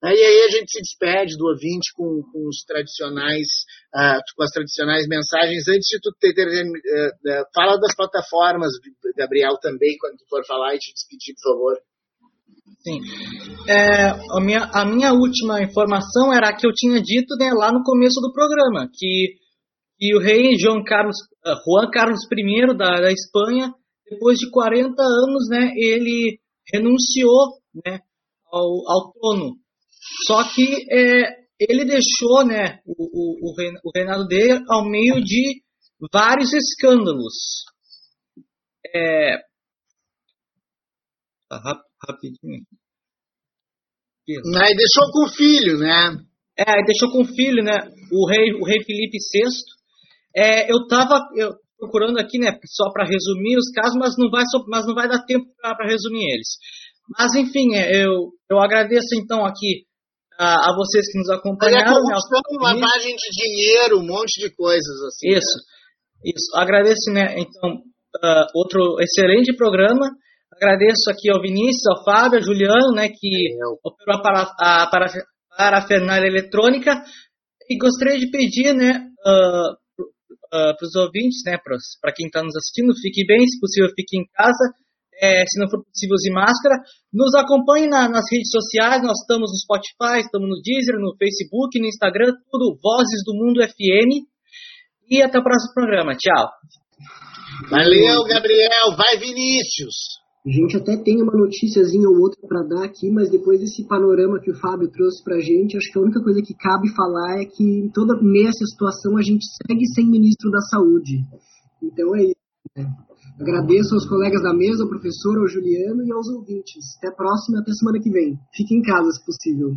Speaker 3: E aí a gente se despede do ouvinte com, com os tradicionais, uh, com as tradicionais mensagens. Antes de tu ter, ter uh, uh, fala das plataformas, Gabriel, também, quando tu for falar e te despedir, por favor.
Speaker 4: Sim. É, a, minha, a minha última informação era a que eu tinha dito né, lá no começo do programa, que, que o rei João Carlos, Juan Carlos I da, da Espanha, depois de 40 anos, né, ele renunciou né, ao, ao trono só que é, ele deixou né, o, o, o reinado dele ao meio de vários escândalos. É,
Speaker 3: tá, rapidinho. Mas deixou com o filho, né?
Speaker 4: É, deixou com o filho, né? O rei, o rei Felipe VI. É, eu estava procurando aqui, né, só para resumir os casos, mas não vai, mas não vai dar tempo para resumir eles. Mas enfim, é, eu, eu agradeço então aqui a, a vocês que nos acompanharam. Olha,
Speaker 3: né, lavagem de dinheiro, um monte de coisas assim.
Speaker 4: Isso, né? isso. Agradeço, né, então, uh, outro excelente programa. Agradeço aqui ao Vinícius, ao Fábio, ao Juliano, né, que é, operou a, para, a para, parafernália eletrônica. E gostaria de pedir, né, uh, uh, para os ouvintes, né, para quem está nos assistindo, fique bem, se possível, fique em casa. É, se não for possível, use máscara. Nos acompanhe na, nas redes sociais, nós estamos no Spotify, estamos no Deezer, no Facebook, no Instagram, tudo Vozes do Mundo FM. E até o próximo programa. Tchau.
Speaker 3: Valeu, Gabriel. Vai, Vinícius.
Speaker 5: A gente até tem uma noticiazinha ou outra para dar aqui, mas depois desse panorama que o Fábio trouxe para a gente, acho que a única coisa que cabe falar é que em toda nessa situação a gente segue sem ministro da Saúde. Então é isso. Agradeço aos colegas da mesa, ao professor, ao Juliano e aos ouvintes. Até a próxima, até semana que vem. Fique em casa, se possível.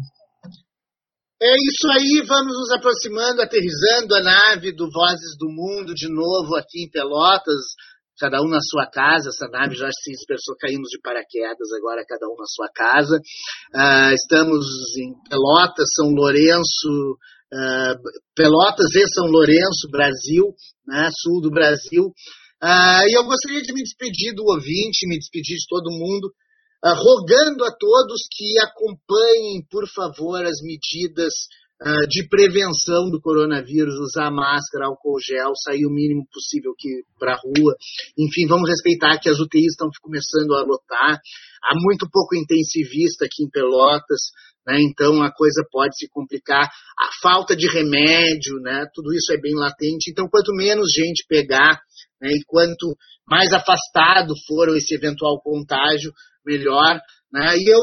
Speaker 3: É isso aí, vamos nos aproximando, aterrizando a nave do Vozes do Mundo de novo aqui em Pelotas cada um na sua casa, essa nave já se dispersou, caímos de paraquedas, agora cada um na sua casa. Uh, estamos em Pelotas, São Lourenço, uh, Pelotas e São Lourenço, Brasil, né, sul do Brasil. Uh, e eu gostaria de me despedir do ouvinte, me despedir de todo mundo, rogando a todos que acompanhem, por favor, as medidas uh, de prevenção do coronavírus, usar máscara, álcool gel, sair o mínimo possível para a rua. Enfim, vamos respeitar que as UTIs estão começando a lotar. Há muito pouco intensivista aqui em Pelotas, né? então a coisa pode se complicar. A falta de remédio, né? tudo isso é bem latente. Então, quanto menos gente pegar né? e quanto mais afastado for esse eventual contágio, melhor. Né? E eu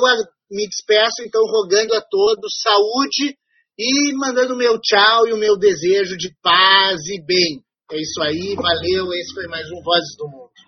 Speaker 3: me despeço, então, rogando a todos saúde e mandando o meu tchau e o meu desejo de paz e bem. É isso aí, valeu. Esse foi mais um Vozes do Mundo.